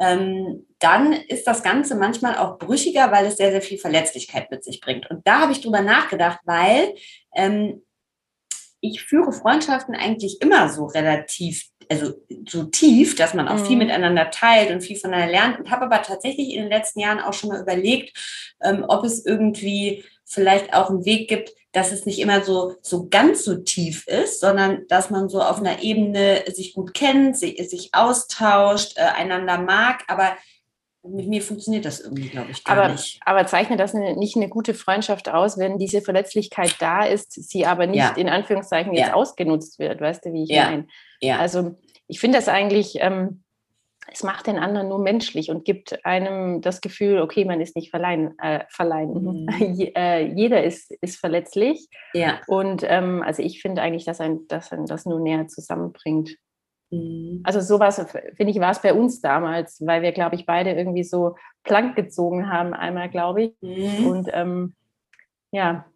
ähm, dann ist das Ganze manchmal auch brüchiger, weil es sehr, sehr viel Verletzlichkeit mit sich bringt. Und da habe ich drüber nachgedacht, weil ähm, ich führe Freundschaften eigentlich immer so relativ, also so tief, dass man auch mhm. viel miteinander teilt und viel voneinander lernt und habe aber tatsächlich in den letzten Jahren auch schon mal überlegt, ähm, ob es irgendwie vielleicht auch einen Weg gibt, dass es nicht immer so, so ganz so tief ist, sondern dass man so auf einer Ebene sich gut kennt, sich, sich austauscht, äh, einander mag, aber mit mir funktioniert das irgendwie, glaube ich, gar aber, nicht. Aber zeichnet das eine, nicht eine gute Freundschaft aus, wenn diese Verletzlichkeit da ist, sie aber nicht ja. in Anführungszeichen jetzt ja. ausgenutzt wird, weißt du, wie ich ja. meine? Ja. Also ich finde das eigentlich, ähm, es macht den anderen nur menschlich und gibt einem das Gefühl, okay, man ist nicht verleihen. Äh, verleihen. Mhm. Äh, jeder ist, ist verletzlich. Ja. Und ähm, also ich finde eigentlich, dass ein, dass ein das nur näher zusammenbringt. Mhm. Also sowas, finde ich, war es bei uns damals, weil wir, glaube ich, beide irgendwie so plank gezogen haben, einmal, glaube ich. Mhm. Und ähm, ja,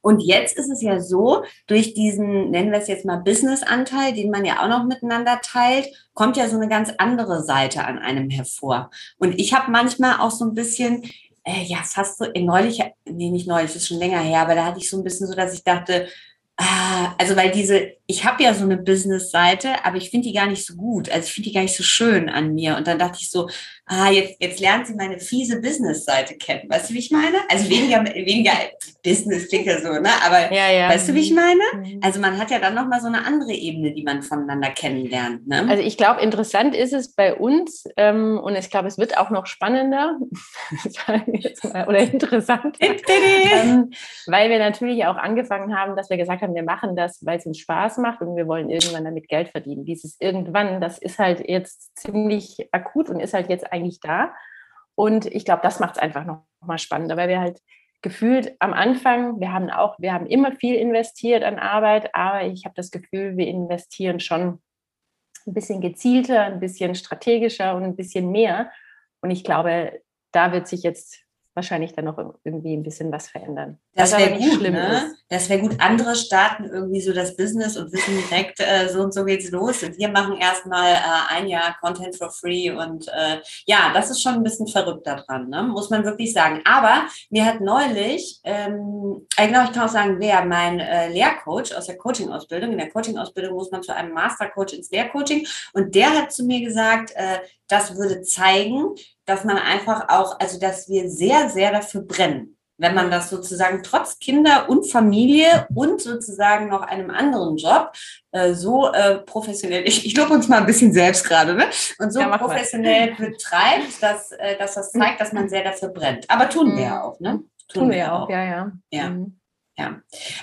und jetzt ist es ja so, durch diesen, nennen wir es jetzt mal Business-Anteil, den man ja auch noch miteinander teilt, kommt ja so eine ganz andere Seite an einem hervor. Und ich habe manchmal auch so ein bisschen, äh, ja, fast so, neulich, nee, nicht neulich, das ist schon länger her, aber da hatte ich so ein bisschen so, dass ich dachte, ah, also weil diese, ich habe ja so eine Business-Seite, aber ich finde die gar nicht so gut. Also ich finde die gar nicht so schön an mir. Und dann dachte ich so, ah, jetzt, jetzt lernt sie meine fiese Business-Seite kennen. Weißt du, wie ich meine? Also weniger, weniger Business klingt ja so, ne? Aber ja, ja. weißt du, wie ich meine? Mhm. Also man hat ja dann nochmal so eine andere Ebene, die man voneinander kennenlernt. Ne? Also ich glaube, interessant ist es bei uns ähm, und ich glaube, es wird auch noch spannender oder interessant, ähm, weil wir natürlich auch angefangen haben, dass wir gesagt haben, wir machen das, weil es uns Spaß macht und wir wollen irgendwann damit Geld verdienen. Dieses irgendwann, das ist halt jetzt ziemlich akut und ist halt jetzt eigentlich da. Und ich glaube, das macht es einfach noch mal spannender, weil wir halt gefühlt am Anfang, wir haben auch, wir haben immer viel investiert an Arbeit, aber ich habe das Gefühl, wir investieren schon ein bisschen gezielter, ein bisschen strategischer und ein bisschen mehr. Und ich glaube, da wird sich jetzt wahrscheinlich dann noch irgendwie ein bisschen was verändern. Das wäre gut, ne? Ist. Das wäre gut. Andere starten irgendwie so das Business und wissen direkt, äh, so und so geht's los. Und wir machen erstmal äh, ein Jahr Content for free. Und äh, ja, das ist schon ein bisschen verrückt daran, ne? muss man wirklich sagen. Aber mir hat neulich, ähm, äh, genau, ich kann auch sagen, wer, mein äh, Lehrcoach aus der Coaching-Ausbildung, in der Coaching-Ausbildung muss man zu einem Mastercoach ins Lehrcoaching. Und der hat zu mir gesagt, äh, das würde zeigen, dass man einfach auch, also dass wir sehr, sehr dafür brennen. Wenn man das sozusagen trotz Kinder und Familie und sozusagen noch einem anderen Job äh, so äh, professionell, ich, ich lobe uns mal ein bisschen selbst gerade, ne? Und so ja, professionell mal. betreibt, dass, äh, dass das zeigt, dass man sehr dafür brennt. Aber tun wir ja auch, ne? Tun, tun wir ja auch, ja, ja. Ja. Mhm. Ja.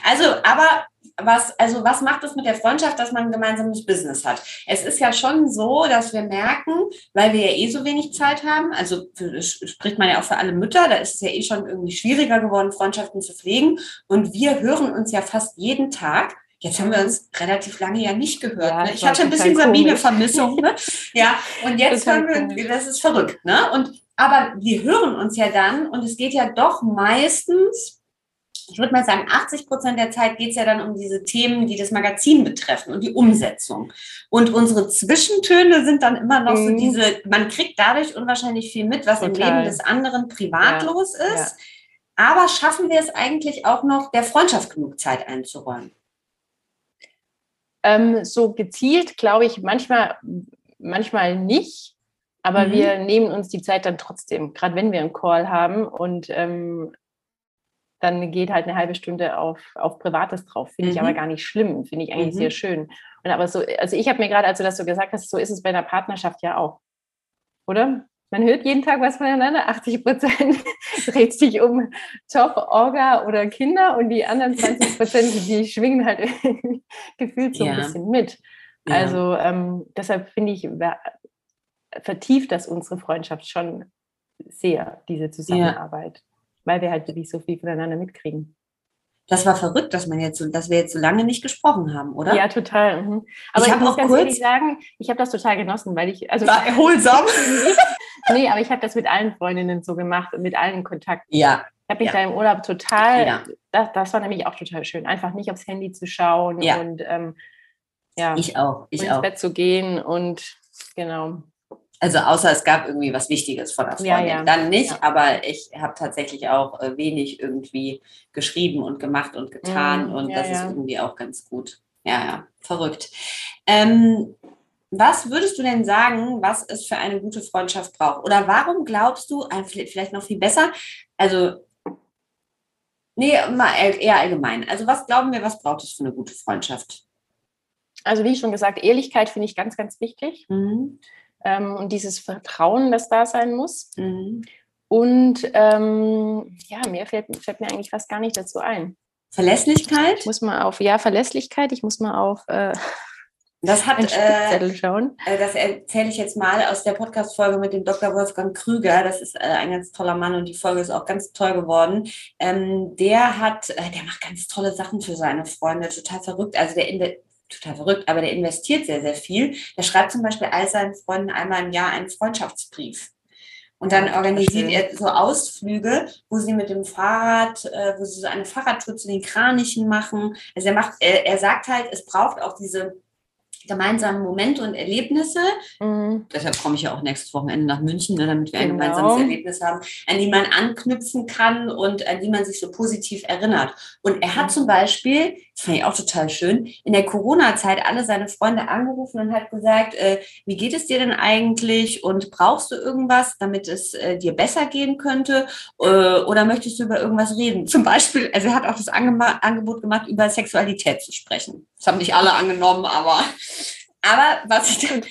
Also, aber was, also was macht es mit der Freundschaft, dass man ein gemeinsames Business hat? Es ist ja schon so, dass wir merken, weil wir ja eh so wenig Zeit haben, also für, spricht man ja auch für alle Mütter, da ist es ja eh schon irgendwie schwieriger geworden, Freundschaften zu pflegen. Und wir hören uns ja fast jeden Tag. Jetzt haben wir uns relativ lange ja nicht gehört. Ja, ne? Ich hatte ein bisschen Sabine-Vermissung. Ne? Ja, und jetzt hören wir, das ist verrückt. Ne? Und, aber wir hören uns ja dann und es geht ja doch meistens ich würde mal sagen, 80 Prozent der Zeit geht es ja dann um diese Themen, die das Magazin betreffen und die Umsetzung. Und unsere Zwischentöne sind dann immer noch mhm. so diese, man kriegt dadurch unwahrscheinlich viel mit, was Total. im Leben des anderen privat ja. ist. Ja. Aber schaffen wir es eigentlich auch noch, der Freundschaft genug Zeit einzuräumen? Ähm, so gezielt, glaube ich, manchmal, manchmal nicht. Aber mhm. wir nehmen uns die Zeit dann trotzdem, gerade wenn wir einen Call haben und ähm, dann geht halt eine halbe Stunde auf, auf Privates drauf. Finde mhm. ich aber gar nicht schlimm, finde ich eigentlich mhm. sehr schön. Und aber so, also ich habe mir gerade, als du das so gesagt hast, so ist es bei einer Partnerschaft ja auch. Oder? Man hört jeden Tag was voneinander. 80 Prozent dreht sich um Job, Orga oder Kinder und die anderen 20 Prozent, die schwingen halt gefühlt so ja. ein bisschen mit. Ja. Also ähm, deshalb finde ich, vertieft das unsere Freundschaft schon sehr, diese Zusammenarbeit. Ja weil wir halt wirklich so viel voneinander mitkriegen. Das war verrückt, dass man jetzt dass wir jetzt so lange nicht gesprochen haben, oder? Ja, total. Mhm. Aber ich, ich muss ganz kurz ehrlich sagen, ich habe das total genossen, weil ich also war erholsam. nee, aber ich habe das mit allen Freundinnen so gemacht und mit allen Kontakten. Ja. Ich habe mich ja. da im Urlaub total, ja. das, das war nämlich auch total schön, einfach nicht aufs Handy zu schauen ja. und ähm, ja, ich auch, ich ins auch. Bett zu gehen und genau. Also außer es gab irgendwie was Wichtiges von der Freundin. Ja, ja. Dann nicht, ja. aber ich habe tatsächlich auch äh, wenig irgendwie geschrieben und gemacht und getan mhm. und das ist irgendwie auch ganz gut. Ja, ja, verrückt. Ähm, was würdest du denn sagen, was es für eine gute Freundschaft braucht? Oder warum glaubst du, äh, vielleicht noch viel besser, also, nee, mal eher allgemein. Also, was glauben wir, was braucht es für eine gute Freundschaft? Also, wie schon gesagt, Ehrlichkeit finde ich ganz, ganz wichtig. Mhm ähm, und dieses Vertrauen, das da sein muss. Mhm. Und ähm, ja, mir fällt, fällt, mir eigentlich fast gar nicht dazu ein. Verlässlichkeit? Ich muss mal auf, ja, Verlässlichkeit, ich muss mal auf, äh, Das hat, äh, schauen. Äh, das erzähle ich jetzt mal aus der Podcast-Folge mit dem Dr. Wolfgang Krüger. Das ist äh, ein ganz toller Mann und die Folge ist auch ganz toll geworden. Ähm, der hat, äh, der macht ganz tolle Sachen für seine Freunde, total verrückt. Also der total verrückt, aber der investiert sehr, sehr viel. Der schreibt zum Beispiel all seinen Freunden einmal im Jahr einen Freundschaftsbrief. Und dann organisiert er so Ausflüge, wo sie mit dem Fahrrad, äh, wo sie so eine Fahrradtour zu den Kranichen machen. Also er macht, er, er sagt halt, es braucht auch diese gemeinsamen Momente und Erlebnisse. Mhm. Deshalb komme ich ja auch nächstes Wochenende nach München, ne, damit wir ein genau. gemeinsames Erlebnis haben, an die man anknüpfen kann und an die man sich so positiv erinnert. Und er hat mhm. zum Beispiel, das fand ich auch total schön, in der Corona-Zeit alle seine Freunde angerufen und hat gesagt, äh, wie geht es dir denn eigentlich und brauchst du irgendwas, damit es äh, dir besser gehen könnte äh, oder möchtest du über irgendwas reden? Zum Beispiel, also er hat auch das Ange Angebot gemacht, über Sexualität zu sprechen. Das haben nicht alle angenommen, aber aber was ich dann,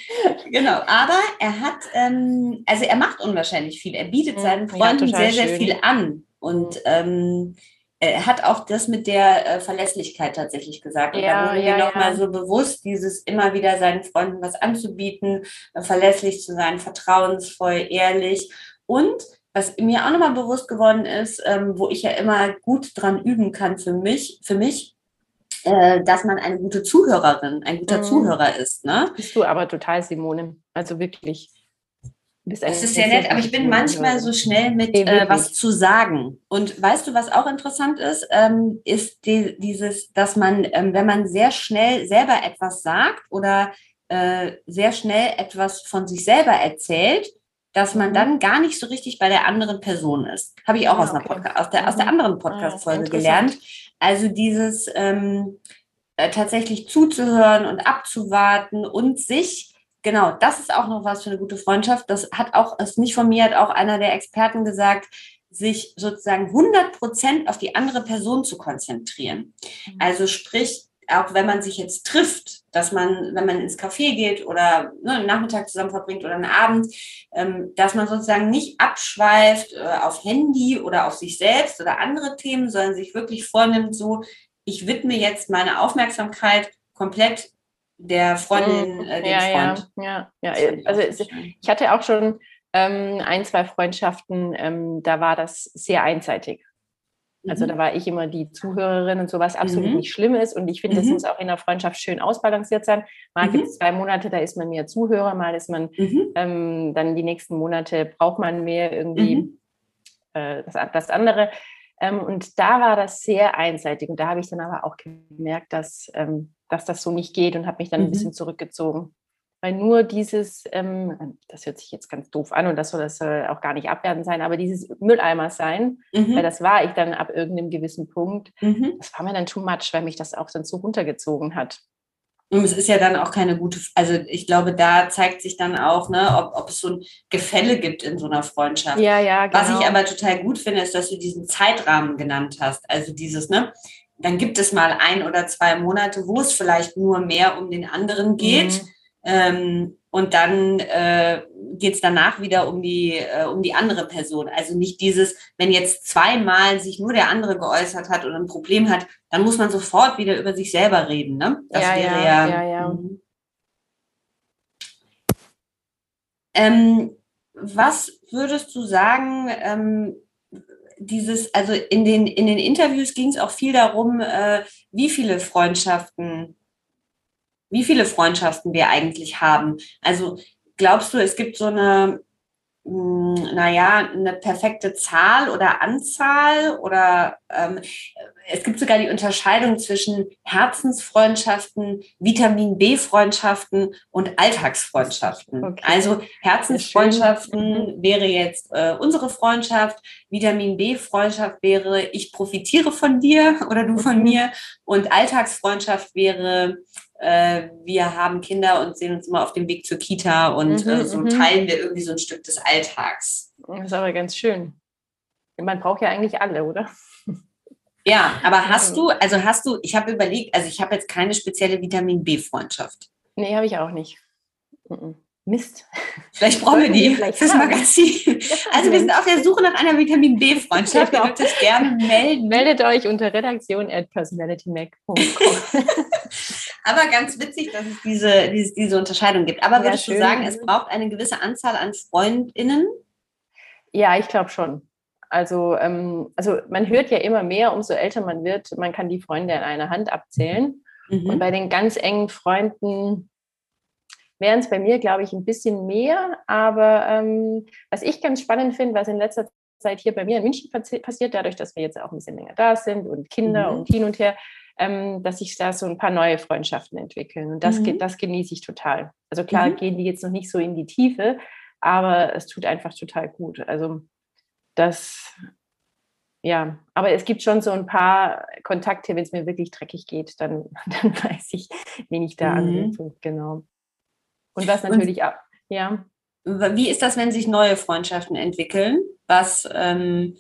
genau, aber er hat, ähm, also er macht unwahrscheinlich viel. Er bietet mhm. seinen Freunden ja, sehr, sehr schön. viel an. Und ähm, er hat auch das mit der äh, Verlässlichkeit tatsächlich gesagt. Und ja, da wurde ja, mir nochmal ja. so bewusst, dieses immer wieder seinen Freunden was anzubieten, äh, verlässlich zu sein, vertrauensvoll, ehrlich. Und was mir auch nochmal bewusst geworden ist, ähm, wo ich ja immer gut dran üben kann für mich, für mich, äh, dass man eine gute Zuhörerin, ein guter mhm. Zuhörer ist. Ne? Bist du aber total, Simone. Also wirklich. Das ist sehr nett, aber ich bin manchmal so schnell mit äh, was zu sagen. Und weißt du, was auch interessant ist, ähm, ist die, dieses, dass man, ähm, wenn man sehr schnell selber etwas sagt oder äh, sehr schnell etwas von sich selber erzählt, dass man mhm. dann gar nicht so richtig bei der anderen Person ist. Habe ich auch ah, aus, okay. aus, der, aus der mhm. anderen ah, Podcast-Folge ah, gelernt. Also dieses ähm, äh, tatsächlich zuzuhören und abzuwarten und sich, genau, das ist auch noch was für eine gute Freundschaft. Das hat auch, ist nicht von mir, hat auch einer der Experten gesagt, sich sozusagen 100 Prozent auf die andere Person zu konzentrieren. Mhm. Also sprich, auch wenn man sich jetzt trifft, dass man, wenn man ins Café geht oder ne, einen Nachmittag zusammen verbringt oder einen Abend, ähm, dass man sozusagen nicht abschweift äh, auf Handy oder auf sich selbst oder andere Themen, sondern sich wirklich vornimmt, so, ich widme jetzt meine Aufmerksamkeit komplett der Freundin, mhm. äh, dem ja, Freund. Ja, ja, ja. Also ich hatte auch schon ähm, ein, zwei Freundschaften, ähm, da war das sehr einseitig. Also mhm. da war ich immer die Zuhörerin und so, was absolut mhm. nicht schlimm ist. Und ich finde, das mhm. muss auch in der Freundschaft schön ausbalanciert sein. Mal mhm. gibt es zwei Monate, da ist man mehr Zuhörer, mal ist man ähm, dann die nächsten Monate braucht man mehr irgendwie äh, das, das, andere. Ähm, und da war das sehr einseitig. Und da habe ich dann aber auch gemerkt, dass, ähm, dass das so nicht geht und habe mich dann ein bisschen zurückgezogen. Weil nur dieses, ähm, das hört sich jetzt ganz doof an und das soll das auch gar nicht abwertend sein, aber dieses Mülleimer sein, mhm. weil das war ich dann ab irgendeinem gewissen Punkt, mhm. das war mir dann too much, weil mich das auch dann so runtergezogen hat. Und es ist ja dann auch keine gute, also ich glaube, da zeigt sich dann auch, ne, ob, ob es so ein Gefälle gibt in so einer Freundschaft. Ja, ja, genau. Was ich genau. aber total gut finde, ist, dass du diesen Zeitrahmen genannt hast. Also dieses, ne, dann gibt es mal ein oder zwei Monate, wo es vielleicht nur mehr um den anderen geht. Mhm ähm, und dann äh, geht es danach wieder um die, äh, um die andere Person. Also nicht dieses, wenn jetzt zweimal sich nur der andere geäußert hat und ein Problem hat, dann muss man sofort wieder über sich selber reden. Ne? Das ja, wäre ja. ja, ja. Mhm. Ähm, was würdest du sagen, ähm, dieses, also in den, in den Interviews ging es auch viel darum, äh, wie viele Freundschaften wie viele Freundschaften wir eigentlich haben. Also glaubst du, es gibt so eine, hm, naja, eine perfekte Zahl oder Anzahl oder ähm, es gibt sogar die Unterscheidung zwischen Herzensfreundschaften, Vitamin B-Freundschaften und Alltagsfreundschaften. Okay. Also Herzensfreundschaften wäre jetzt äh, unsere Freundschaft, Vitamin B-Freundschaft wäre ich profitiere von dir oder du von mir und Alltagsfreundschaft wäre äh, wir haben Kinder und sehen uns immer auf dem Weg zur Kita und mhm, äh, so mhm. teilen wir irgendwie so ein Stück des Alltags. Das ist aber ganz schön. Man braucht ja eigentlich alle, oder? Ja, aber hast du, also hast du, ich habe überlegt, also ich habe jetzt keine spezielle Vitamin B-Freundschaft. Nee, habe ich auch nicht. Mist. Vielleicht brauchen wir die fürs Magazin. Also wir sind auf der Suche nach einer Vitamin B-Freundschaft. Ihr dürft euch gerne melden. Meldet euch unter redaktion at personalitymac.com. Aber ganz witzig, dass es diese, diese, diese Unterscheidung gibt. Aber würdest ja, du sagen, es braucht eine gewisse Anzahl an FreundInnen? Ja, ich glaube schon. Also, ähm, also man hört ja immer mehr, umso älter man wird, man kann die Freunde in einer Hand abzählen. Mhm. Und bei den ganz engen Freunden wären es bei mir, glaube ich, ein bisschen mehr. Aber ähm, was ich ganz spannend finde, was in letzter Zeit hier bei mir in München passiert, dadurch, dass wir jetzt auch ein bisschen länger da sind und Kinder mhm. und hin und her, ähm, dass sich da so ein paar neue Freundschaften entwickeln. Und das, mhm. das genieße ich total. Also klar mhm. gehen die jetzt noch nicht so in die Tiefe, aber es tut einfach total gut. Also das, ja, aber es gibt schon so ein paar Kontakte, wenn es mir wirklich dreckig geht, dann, dann weiß ich, wen ich da mhm. anrufe. Genau. Und was natürlich Und, auch, ja. Wie ist das, wenn sich neue Freundschaften entwickeln? Was, ähm,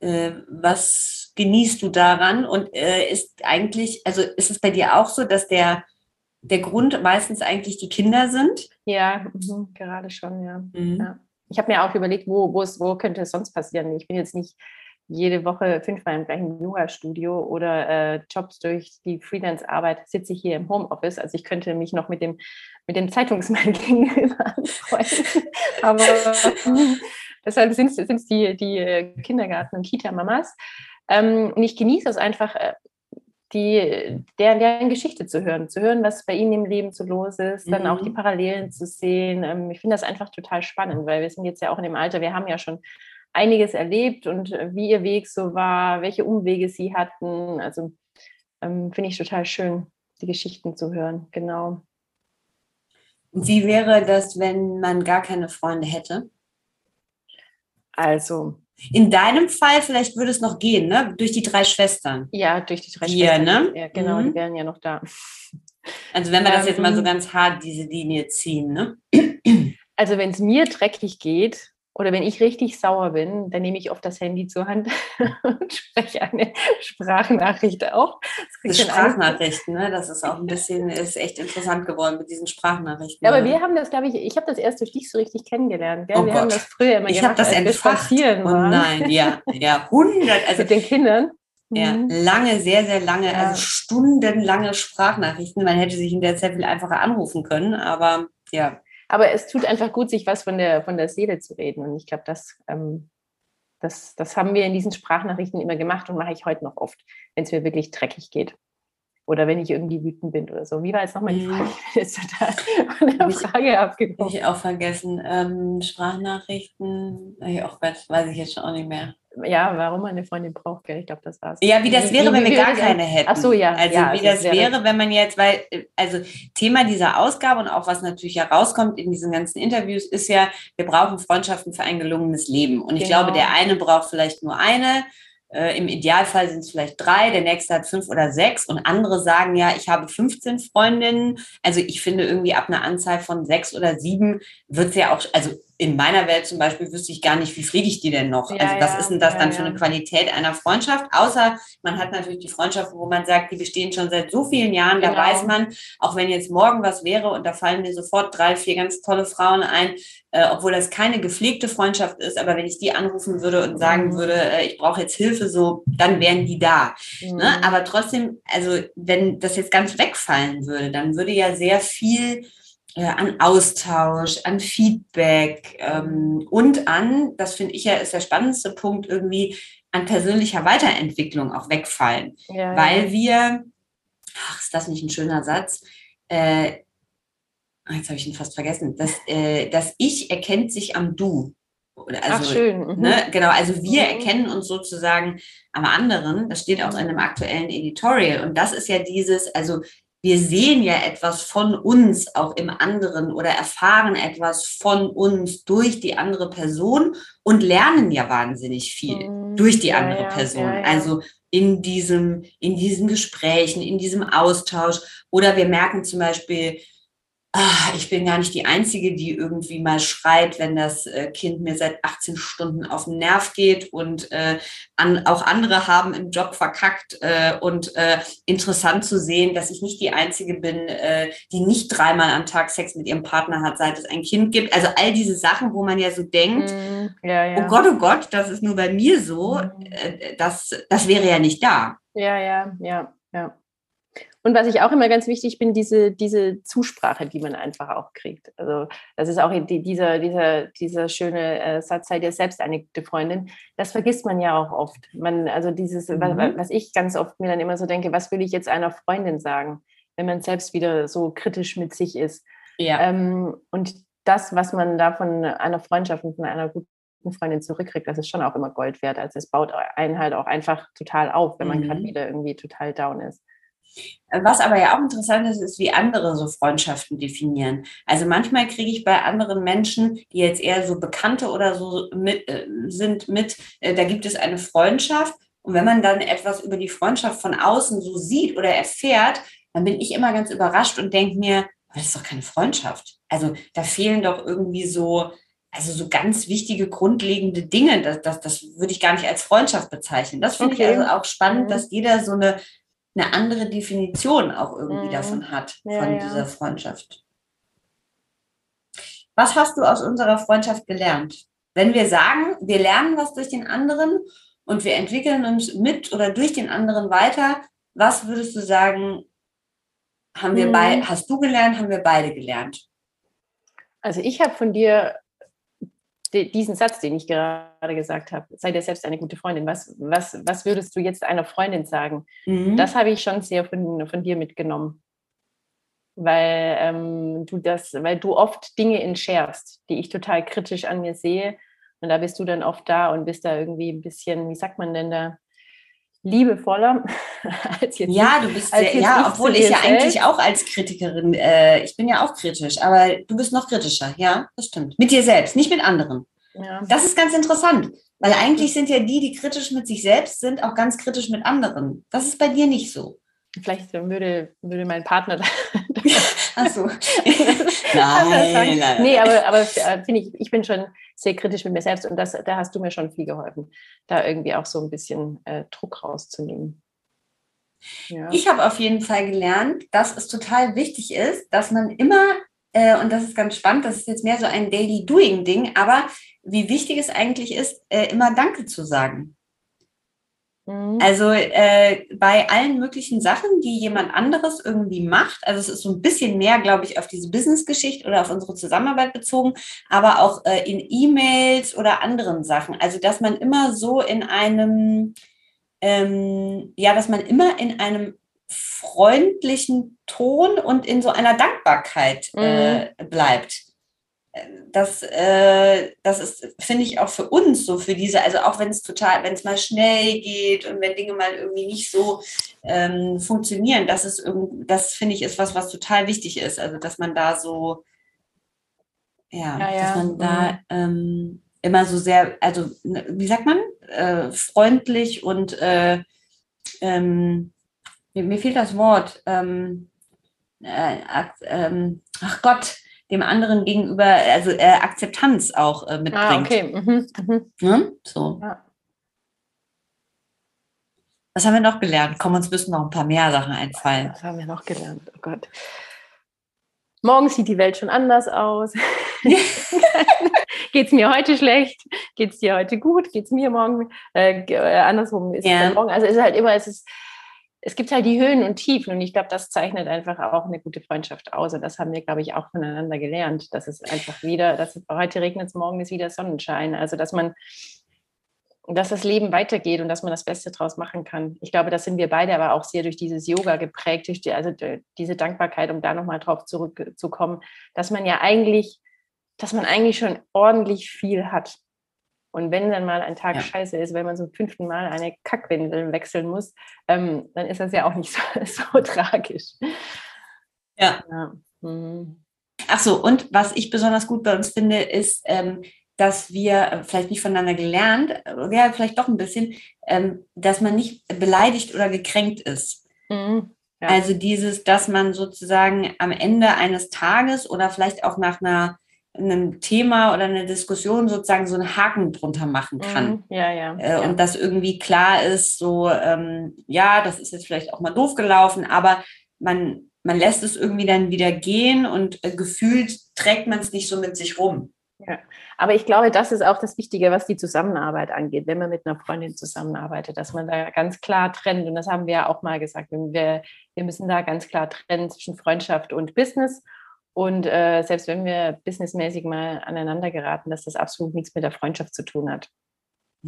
äh, was genießt du daran? Und äh, ist eigentlich, also ist es bei dir auch so, dass der, der Grund meistens eigentlich die Kinder sind? Ja, mh, gerade schon, ja. Mhm. ja ich habe mir auch überlegt, wo, wo, es, wo könnte es sonst passieren. Ich bin jetzt nicht jede Woche fünfmal im gleichen Yoga-Studio oder äh, Jobs durch die Freelance-Arbeit sitze ich hier im Homeoffice. Also ich könnte mich noch mit dem, mit dem Zeitungsmann gegenüber anfreunden. Aber deshalb sind es die, die Kindergarten- und Kita-Mamas. Ähm, und ich genieße es einfach, äh, die, deren, deren Geschichte zu hören, zu hören, was bei ihnen im Leben so los ist, mhm. dann auch die mhm. Parallelen zu sehen. Ähm, ich finde das einfach total spannend, weil wir sind jetzt ja auch in dem Alter, wir haben ja schon einiges erlebt und äh, wie ihr Weg so war, welche Umwege sie hatten. Also ähm, finde ich total schön, die Geschichten zu hören, genau. Wie wäre das, wenn man gar keine Freunde hätte? Also, in deinem Fall, vielleicht würde es noch gehen, ne? Durch die drei Schwestern. Ja, durch die drei Hier, Schwestern. Ne? Ja, genau, mhm. die wären ja noch da. Also wenn wir das jetzt mal so ähm. ganz hart, diese Linie ziehen, ne? Also wenn es mir dreckig geht, oder wenn ich richtig sauer bin, dann nehme ich oft das Handy zur Hand und spreche eine Sprachnachricht auf. Sprachnachrichten, ne? das ist auch ein bisschen, ist echt interessant geworden mit diesen Sprachnachrichten. Ja, aber wir haben das, glaube ich, ich habe das erst durch dich so richtig kennengelernt. Gell? Oh wir Gott. haben das früher immer ich gemacht, das als wir spazieren oh nein, ja, ja, hundert. Also mit den Kindern. Ja, mhm. lange, sehr, sehr lange, ja. also stundenlange Sprachnachrichten. Man hätte sich in der Zeit viel einfacher anrufen können, aber ja. Aber es tut einfach gut, sich was von der, von der Seele zu reden. Und ich glaube, das, ähm, das, das haben wir in diesen Sprachnachrichten immer gemacht und mache ich heute noch oft, wenn es mir wirklich dreckig geht. Oder wenn ich irgendwie wütend bin oder so. Wie war jetzt nochmal die Frage? Ich bin jetzt total von der Frage abgekommen. Ich auch vergessen. Ähm, Sprachnachrichten, oh Gott, weiß ich jetzt schon auch nicht mehr ja, warum man eine Freundin braucht, gell? Ich glaube, das war's. Ja, wie das wäre, wenn wir gar keine hätten. Ach so, ja. Also ja, wie das, das wäre, wäre, wenn man jetzt, weil, also Thema dieser Ausgabe und auch was natürlich herauskommt in diesen ganzen Interviews, ist ja, wir brauchen Freundschaften für ein gelungenes Leben. Und ich genau. glaube, der eine braucht vielleicht nur eine, äh, Im Idealfall sind es vielleicht drei, der nächste hat fünf oder sechs und andere sagen ja, ich habe 15 Freundinnen. Also ich finde irgendwie ab einer Anzahl von sechs oder sieben wird es ja auch, also in meiner Welt zum Beispiel wüsste ich gar nicht, wie pflege ich die denn noch? Ja, also was ja, ist denn das ja, dann für eine Qualität einer Freundschaft? Außer man hat natürlich die Freundschaften, wo man sagt, die bestehen schon seit so vielen Jahren, genau. da weiß man, auch wenn jetzt morgen was wäre und da fallen mir sofort drei, vier ganz tolle Frauen ein, äh, obwohl das keine gepflegte Freundschaft ist, aber wenn ich die anrufen würde und sagen mhm. würde, äh, ich brauche jetzt Hilfe, so, dann wären die da. Ne? Mhm. Ne? Aber trotzdem, also wenn das jetzt ganz wegfallen würde, dann würde ja sehr viel an Austausch, an Feedback ähm, und an, das finde ich ja ist der spannendste Punkt, irgendwie an persönlicher Weiterentwicklung auch wegfallen. Ja, weil ja. wir, ach, ist das nicht ein schöner Satz, äh, jetzt habe ich ihn fast vergessen, das, äh, das Ich erkennt sich am Du. Also, Ach, schön. Mhm. Ne, genau, also wir mhm. erkennen uns sozusagen am anderen. Das steht auch in einem aktuellen Editorial. Und das ist ja dieses, also wir sehen ja etwas von uns auch im anderen oder erfahren etwas von uns durch die andere Person und lernen ja wahnsinnig viel mhm. durch die andere ja, Person. Ja, ja. Also in diesem, in diesen Gesprächen, in diesem Austausch. Oder wir merken zum Beispiel, ach, ich bin gar nicht die Einzige, die irgendwie mal schreit, wenn das äh, Kind mir seit 18 Stunden auf den Nerv geht und äh, an, auch andere haben im Job verkackt äh, und äh, interessant zu sehen, dass ich nicht die Einzige bin, äh, die nicht dreimal am Tag Sex mit ihrem Partner hat, seit es ein Kind gibt. Also all diese Sachen, wo man ja so denkt, mm, ja, ja. oh Gott, oh Gott, das ist nur bei mir so, äh, das, das wäre ja nicht da. Ja, ja, ja, ja. Und was ich auch immer ganz wichtig bin, diese, diese Zusprache, die man einfach auch kriegt. Also das ist auch die, dieser, dieser, dieser schöne äh, Satz, sei dir selbst eine gute Freundin. Das vergisst man ja auch oft. Man, also dieses, mhm. was, was ich ganz oft mir dann immer so denke, was will ich jetzt einer Freundin sagen, wenn man selbst wieder so kritisch mit sich ist. Ja. Ähm, und das, was man da von einer Freundschaft und von einer guten Freundin zurückkriegt, das ist schon auch immer Gold wert. Also es baut einen halt auch einfach total auf, wenn man mhm. gerade wieder irgendwie total down ist. Was aber ja auch interessant ist, ist, wie andere so Freundschaften definieren. Also manchmal kriege ich bei anderen Menschen, die jetzt eher so Bekannte oder so mit, äh, sind, mit, äh, da gibt es eine Freundschaft. Und wenn man dann etwas über die Freundschaft von außen so sieht oder erfährt, dann bin ich immer ganz überrascht und denke mir, das ist doch keine Freundschaft. Also da fehlen doch irgendwie so, also so ganz wichtige, grundlegende Dinge. Das, das, das würde ich gar nicht als Freundschaft bezeichnen. Das finde okay. ich also auch spannend, mhm. dass jeder so eine, eine andere Definition auch irgendwie mhm. davon hat, ja, von ja. dieser Freundschaft. Was hast du aus unserer Freundschaft gelernt? Wenn wir sagen, wir lernen was durch den anderen und wir entwickeln uns mit oder durch den anderen weiter, was würdest du sagen, haben wir mhm. bei, hast du gelernt, haben wir beide gelernt? Also ich habe von dir diesen Satz, den ich gerade gesagt habe, sei dir selbst eine gute Freundin. Was, was, was würdest du jetzt einer Freundin sagen? Mhm. Das habe ich schon sehr von, von dir mitgenommen. Weil ähm, du das, weil du oft Dinge entschärfst, die ich total kritisch an mir sehe. Und da bist du dann oft da und bist da irgendwie ein bisschen, wie sagt man denn da, liebevoller als jetzt. Ja, du bist sehr, ja, obwohl ich ja selbst. eigentlich auch als Kritikerin, äh, ich bin ja auch kritisch, aber du bist noch kritischer, ja, das stimmt. Mit dir selbst, nicht mit anderen. Ja. Das ist ganz interessant, weil eigentlich sind ja die, die kritisch mit sich selbst sind, auch ganz kritisch mit anderen. Das ist bei dir nicht so. Vielleicht würde, würde mein Partner. Ach so. nein, nein. Nee, aber, aber äh, finde ich, ich bin schon sehr kritisch mit mir selbst und das, da hast du mir schon viel geholfen, da irgendwie auch so ein bisschen äh, Druck rauszunehmen. Ja. Ich habe auf jeden Fall gelernt, dass es total wichtig ist, dass man immer, äh, und das ist ganz spannend, das ist jetzt mehr so ein Daily Doing-Ding, aber wie wichtig es eigentlich ist, äh, immer Danke zu sagen. Mhm. Also äh, bei allen möglichen Sachen, die jemand anderes irgendwie macht, also es ist so ein bisschen mehr, glaube ich, auf diese Business-Geschichte oder auf unsere Zusammenarbeit bezogen, aber auch äh, in E-Mails oder anderen Sachen. Also dass man immer so in einem, ähm, ja, dass man immer in einem freundlichen Ton und in so einer Dankbarkeit äh, mhm. bleibt das, äh, das ist, finde ich, auch für uns so, für diese, also auch wenn es total, wenn es mal schnell geht und wenn Dinge mal irgendwie nicht so ähm, funktionieren, das ist irgendwie, das finde ich, ist was, was total wichtig ist. Also, dass man da so, ja, ja, ja. dass man da mhm. ähm, immer so sehr, also, ne, wie sagt man, äh, freundlich und äh, ähm, mir, mir, fehlt das Wort, ähm, äh, ähm, ach Gott, dem anderen gegenüber, also äh, Akzeptanz auch äh, mitbringt. Ah, okay. Mhm. Mhm. Ja? So. Ja. Was haben wir noch gelernt? Komm, uns müssen noch ein paar mehr Sachen einfallen. Was haben wir noch gelernt? Oh Gott. Morgen sieht die Welt schon anders aus. Geht es mir heute schlecht? Geht es dir heute gut? Geht es mir morgen äh, äh, andersrum? Ist ja. morgen? Also es ist halt immer, es ist es gibt halt die Höhen und Tiefen und ich glaube, das zeichnet einfach auch eine gute Freundschaft aus. Und das haben wir, glaube ich, auch voneinander gelernt, dass es einfach wieder, dass heute regnet es, morgen ist wieder Sonnenschein. Also dass man, dass das Leben weitergeht und dass man das Beste draus machen kann. Ich glaube, das sind wir beide aber auch sehr durch dieses Yoga geprägt, durch die, also diese Dankbarkeit, um da nochmal drauf zurückzukommen, dass man ja eigentlich, dass man eigentlich schon ordentlich viel hat. Und wenn dann mal ein Tag ja. scheiße ist, wenn man zum fünften Mal eine Kackwindel wechseln muss, ähm, dann ist das ja auch nicht so, so tragisch. Ja. ja. Mhm. Ach so, und was ich besonders gut bei uns finde, ist, ähm, dass wir äh, vielleicht nicht voneinander gelernt, äh, ja, vielleicht doch ein bisschen, ähm, dass man nicht beleidigt oder gekränkt ist. Mhm. Ja. Also dieses, dass man sozusagen am Ende eines Tages oder vielleicht auch nach einer einem Thema oder einer Diskussion sozusagen so einen Haken drunter machen kann. Mhm. Ja, ja, äh, ja. Und dass irgendwie klar ist, so, ähm, ja, das ist jetzt vielleicht auch mal doof gelaufen, aber man, man lässt es irgendwie dann wieder gehen und äh, gefühlt trägt man es nicht so mit sich rum. Ja, aber ich glaube, das ist auch das Wichtige, was die Zusammenarbeit angeht, wenn man mit einer Freundin zusammenarbeitet, dass man da ganz klar trennt. Und das haben wir ja auch mal gesagt. Wir, wir müssen da ganz klar trennen zwischen Freundschaft und Business. Und äh, selbst wenn wir businessmäßig mal aneinander geraten, dass das absolut nichts mit der Freundschaft zu tun hat.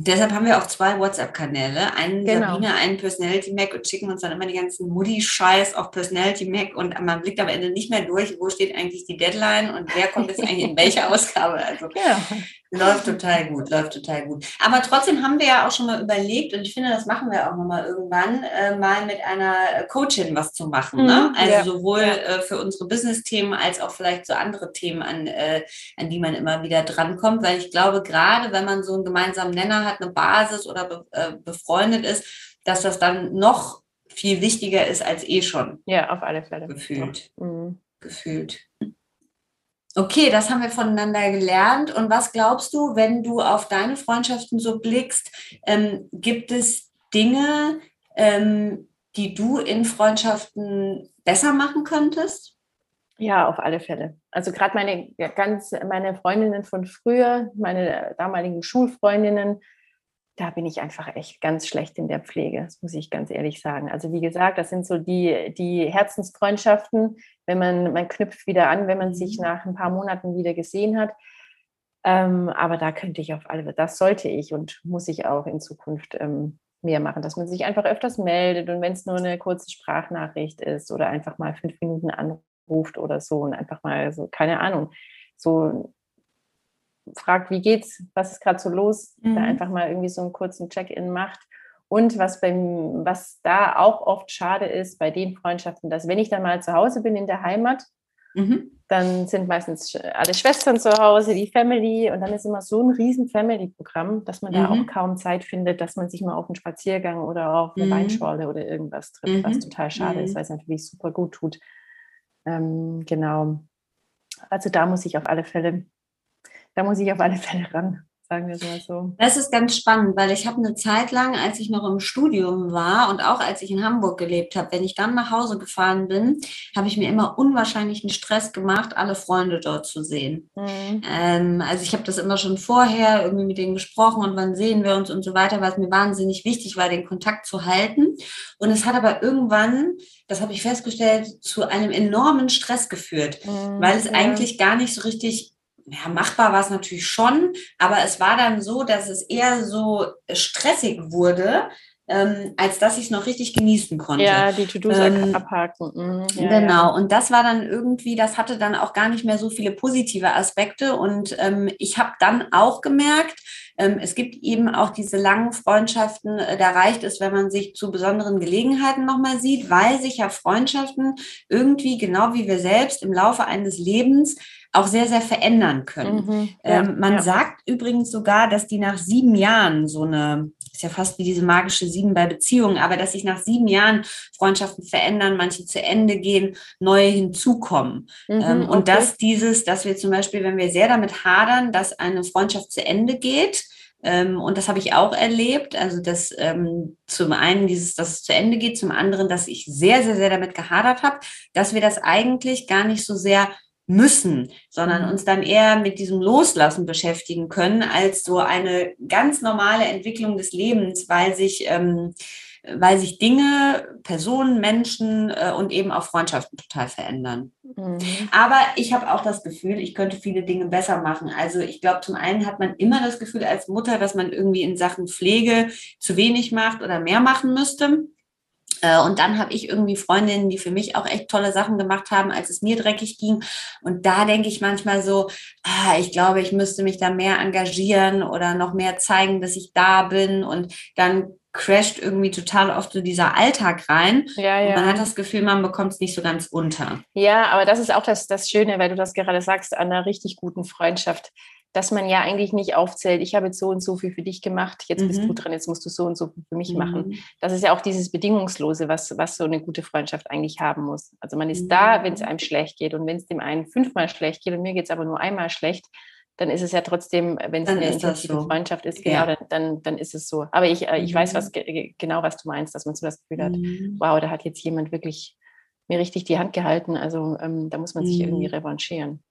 Deshalb haben wir auch zwei WhatsApp-Kanäle, einen genau. Sabine, einen Personality Mac und schicken uns dann immer die ganzen Moody-Scheiß auf Personality Mac und man blickt am Ende nicht mehr durch, wo steht eigentlich die Deadline und wer kommt jetzt eigentlich in welche Ausgabe. Also ja. Läuft total gut, läuft total gut. Aber trotzdem haben wir ja auch schon mal überlegt, und ich finde, das machen wir auch nochmal irgendwann, äh, mal mit einer Coachin was zu machen. Ne? Mhm, also ja. sowohl äh, für unsere Business-Themen als auch vielleicht so andere Themen, an, äh, an die man immer wieder drankommt. Weil ich glaube, gerade wenn man so einen gemeinsamen Nenner hat, eine Basis oder be äh, befreundet ist, dass das dann noch viel wichtiger ist als eh schon. Ja, auf alle Fälle. Gefühlt. Mhm. Gefühlt. Okay, das haben wir voneinander gelernt. Und was glaubst du, wenn du auf deine Freundschaften so blickst, ähm, gibt es Dinge, ähm, die du in Freundschaften besser machen könntest? Ja, auf alle Fälle. Also gerade meine ganz meine Freundinnen von früher, meine damaligen Schulfreundinnen, da bin ich einfach echt ganz schlecht in der Pflege, das muss ich ganz ehrlich sagen. Also wie gesagt, das sind so die, die Herzensfreundschaften, wenn man, man knüpft wieder an, wenn man sich mhm. nach ein paar Monaten wieder gesehen hat. Ähm, aber da könnte ich auf alle, das sollte ich und muss ich auch in Zukunft ähm, mehr machen, dass man sich einfach öfters meldet und wenn es nur eine kurze Sprachnachricht ist oder einfach mal fünf Minuten anruft oder so und einfach mal so, keine Ahnung, so fragt, wie geht's, was ist gerade so los, mhm. da einfach mal irgendwie so einen kurzen Check-in macht. Und was, beim, was da auch oft schade ist bei den Freundschaften, dass wenn ich dann mal zu Hause bin in der Heimat, mhm. dann sind meistens alle Schwestern zu Hause, die Family und dann ist immer so ein riesen Family-Programm, dass man mhm. da auch kaum Zeit findet, dass man sich mal auf einen Spaziergang oder auf eine mhm. Weinschorle oder irgendwas trifft, was mhm. total schade ist, mhm. weil es natürlich super gut tut. Ähm, genau. Also da muss ich auf alle Fälle da muss ich auf alle Fälle ran, sagen wir es mal so. Das ist ganz spannend, weil ich habe eine Zeit lang, als ich noch im Studium war und auch als ich in Hamburg gelebt habe, wenn ich dann nach Hause gefahren bin, habe ich mir immer unwahrscheinlichen Stress gemacht, alle Freunde dort zu sehen. Mhm. Ähm, also ich habe das immer schon vorher irgendwie mit denen gesprochen und wann sehen wir uns und so weiter, weil es mir wahnsinnig wichtig war, den Kontakt zu halten. Und es hat aber irgendwann das habe ich festgestellt, zu einem enormen Stress geführt, mhm, weil es ja. eigentlich gar nicht so richtig ja, machbar war es natürlich schon, aber es war dann so, dass es eher so stressig wurde, ähm, als dass ich es noch richtig genießen konnte. Ja, die To-Dos ähm, abhaken. Mhm. Ja, genau, ja. und das war dann irgendwie, das hatte dann auch gar nicht mehr so viele positive Aspekte. Und ähm, ich habe dann auch gemerkt, es gibt eben auch diese langen Freundschaften, äh, da reicht es, wenn man sich zu besonderen Gelegenheiten nochmal sieht, weil sich ja Freundschaften irgendwie, genau wie wir selbst, im Laufe eines Lebens auch sehr, sehr verändern können. Mhm, ja, ähm, man ja. sagt übrigens sogar, dass die nach sieben Jahren so eine, ist ja fast wie diese magische Sieben bei Beziehungen, aber dass sich nach sieben Jahren Freundschaften verändern, manche zu Ende gehen, neue hinzukommen. Mhm, ähm, und okay. dass dieses, dass wir zum Beispiel, wenn wir sehr damit hadern, dass eine Freundschaft zu Ende geht, ähm, und das habe ich auch erlebt. Also, dass ähm, zum einen dieses, dass es zu Ende geht, zum anderen, dass ich sehr, sehr, sehr damit gehadert habe, dass wir das eigentlich gar nicht so sehr müssen, sondern mhm. uns dann eher mit diesem Loslassen beschäftigen können als so eine ganz normale Entwicklung des Lebens, weil sich, ähm, weil sich Dinge, Personen, Menschen äh, und eben auch Freundschaften total verändern. Mhm. Aber ich habe auch das Gefühl, ich könnte viele Dinge besser machen. Also ich glaube, zum einen hat man immer das Gefühl als Mutter, dass man irgendwie in Sachen Pflege zu wenig macht oder mehr machen müsste. Äh, und dann habe ich irgendwie Freundinnen, die für mich auch echt tolle Sachen gemacht haben, als es mir dreckig ging. Und da denke ich manchmal so, ah, ich glaube, ich müsste mich da mehr engagieren oder noch mehr zeigen, dass ich da bin. Und dann crasht irgendwie total oft so dieser Alltag rein. Ja, ja. man hat das Gefühl, man bekommt es nicht so ganz unter. Ja, aber das ist auch das, das Schöne, weil du das gerade sagst, an einer richtig guten Freundschaft dass man ja eigentlich nicht aufzählt, ich habe jetzt so und so viel für dich gemacht, jetzt mhm. bist du mhm. dran, jetzt musst du so und so viel für mich mhm. machen. Das ist ja auch dieses Bedingungslose, was, was so eine gute Freundschaft eigentlich haben muss. Also man ist mhm. da, wenn es einem schlecht geht und wenn es dem einen fünfmal schlecht geht und mir geht es aber nur einmal schlecht, dann ist es ja trotzdem, wenn es eine intensive so. Freundschaft ist, genau, ja. dann, dann, dann, ist es so. Aber ich, äh, ich weiß was, genau, was du meinst, dass man so das Gefühl hat, mhm. wow, da hat jetzt jemand wirklich mir richtig die Hand gehalten. Also ähm, da muss man sich irgendwie revanchieren.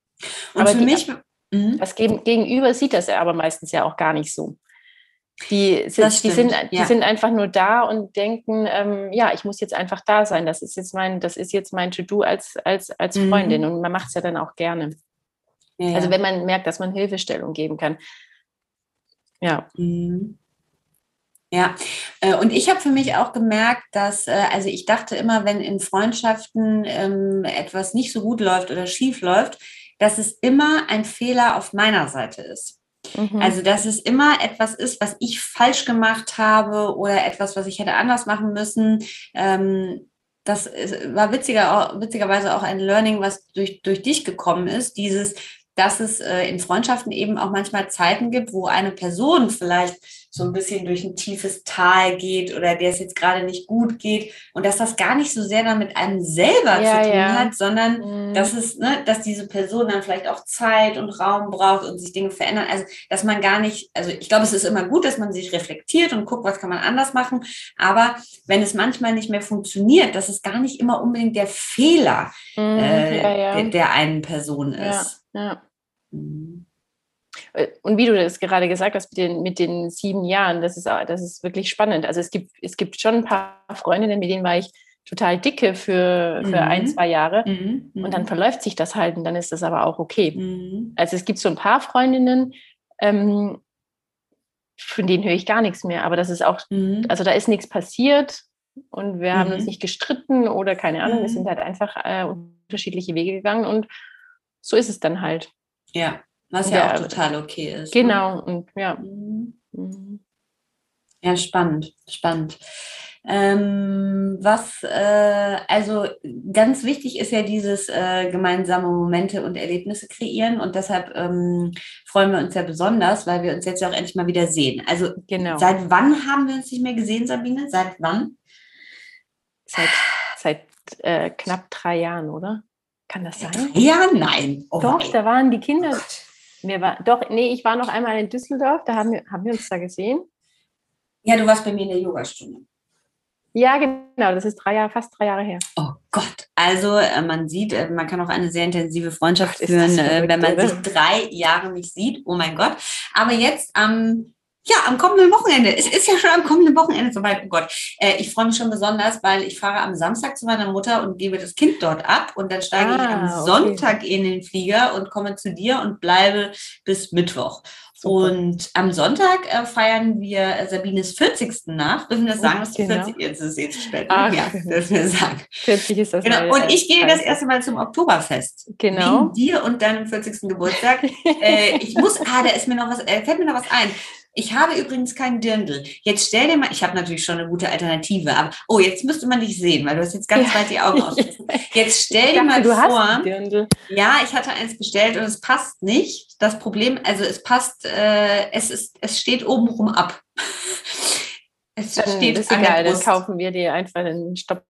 Und Aber für die, mich Mhm. Das Gegenüber sieht das aber meistens ja auch gar nicht so. Die sind, die, sind, die ja. sind einfach nur da und denken, ähm, ja, ich muss jetzt einfach da sein. Das ist jetzt mein, das ist jetzt mein To-Do als, als, als mhm. Freundin. Und man macht es ja dann auch gerne. Ja, also wenn man merkt, dass man Hilfestellung geben kann. Ja. Mhm. Ja, äh, und ich habe für mich auch gemerkt, dass, äh, also ich dachte immer, wenn in Freundschaften ähm, etwas nicht so gut läuft oder schief läuft, dass es immer ein Fehler auf meiner Seite ist. Mhm. Also, dass es immer etwas ist, was ich falsch gemacht habe oder etwas, was ich hätte anders machen müssen. Ähm, das war witziger, witzigerweise auch ein Learning, was durch, durch dich gekommen ist. Dieses, dass es äh, in Freundschaften eben auch manchmal Zeiten gibt, wo eine Person vielleicht so ein bisschen durch ein tiefes Tal geht oder der es jetzt gerade nicht gut geht und dass das gar nicht so sehr dann mit einem selber ja, zu tun ja. hat, sondern mhm. dass es, ne, dass diese Person dann vielleicht auch Zeit und Raum braucht und sich Dinge verändern. Also dass man gar nicht, also ich glaube, es ist immer gut, dass man sich reflektiert und guckt, was kann man anders machen. Aber wenn es manchmal nicht mehr funktioniert, dass es gar nicht immer unbedingt der Fehler mhm, äh, ja, der, der, einen Person ist. Ja. Mhm. Äh, und wie du das gerade gesagt hast mit den, mit den sieben Jahren, das ist, das ist wirklich spannend. Also es gibt, es gibt schon ein paar Freundinnen, mit denen war ich total dicke für, für mhm. ein, zwei Jahre. Mhm. Und dann mhm. verläuft sich das halt und dann ist das aber auch okay. Mhm. Also es gibt so ein paar Freundinnen, ähm, von denen höre ich gar nichts mehr. Aber das ist auch, mhm. also da ist nichts passiert und wir haben uns nicht gestritten oder keine Ahnung. Wir sind halt einfach äh, unterschiedliche Wege gegangen und so ist es dann halt. Ja, was ja, ja auch total okay ist. Ne? Genau, ne? und ja. Mhm. mhm. Ja, spannend, spannend. Ähm, was, äh, also ganz wichtig ist ja dieses äh, gemeinsame Momente und Erlebnisse kreieren und deshalb ähm, freuen wir uns ja besonders, weil wir uns jetzt ja auch endlich mal wieder sehen. Also genau. seit wann haben wir uns nicht mehr gesehen, Sabine? Seit wann? Seit, seit äh, knapp drei Jahren, oder? Kann das sein? Ja, nein. Oh Doch, nein. da waren die Kinder. Mir war, doch, nee, ich war noch einmal in Düsseldorf, da haben wir, haben wir uns da gesehen. Ja, du warst bei mir in der Yogastunde. Ja, genau, das ist drei Jahre, fast drei Jahre her. Oh Gott, also äh, man sieht, äh, man kann auch eine sehr intensive Freundschaft Gott, führen, äh, wenn man sich drei Jahre nicht sieht. Oh mein Gott. Aber jetzt am ja, am kommenden Wochenende. Es ist ja schon am kommenden Wochenende soweit. Oh Gott. Äh, ich freue mich schon besonders, weil ich fahre am Samstag zu meiner Mutter und gebe das Kind dort ab. Und dann steige ah, ich am okay. Sonntag in den Flieger und komme zu dir und bleibe bis Mittwoch. Super. Und am Sonntag äh, feiern wir Sabines 40. nach. Dürfen wir das sagen, die genau. 40 jetzt ist jetzt spät. Ach, ja, dürfen wir sagen. 40 ist das. Genau. Und ich gehe das erste Mal zum Oktoberfest. Genau. Wegen dir und deinem 40. Geburtstag. äh, ich muss, ah, da ist mir noch was, äh, fällt mir noch was ein. Ich habe übrigens keinen Dirndl. Jetzt stell dir mal, ich habe natürlich schon eine gute Alternative, aber oh, jetzt müsste man dich sehen, weil du hast jetzt ganz ja. weit die Augen ausgerissen. Jetzt stell dir mal vor, ja, ich hatte eins bestellt und es passt nicht. Das Problem, also es passt, äh, es ist, es steht obenrum ab. Es dann steht ist egal, dann kaufen wir dir einfach den Stopp.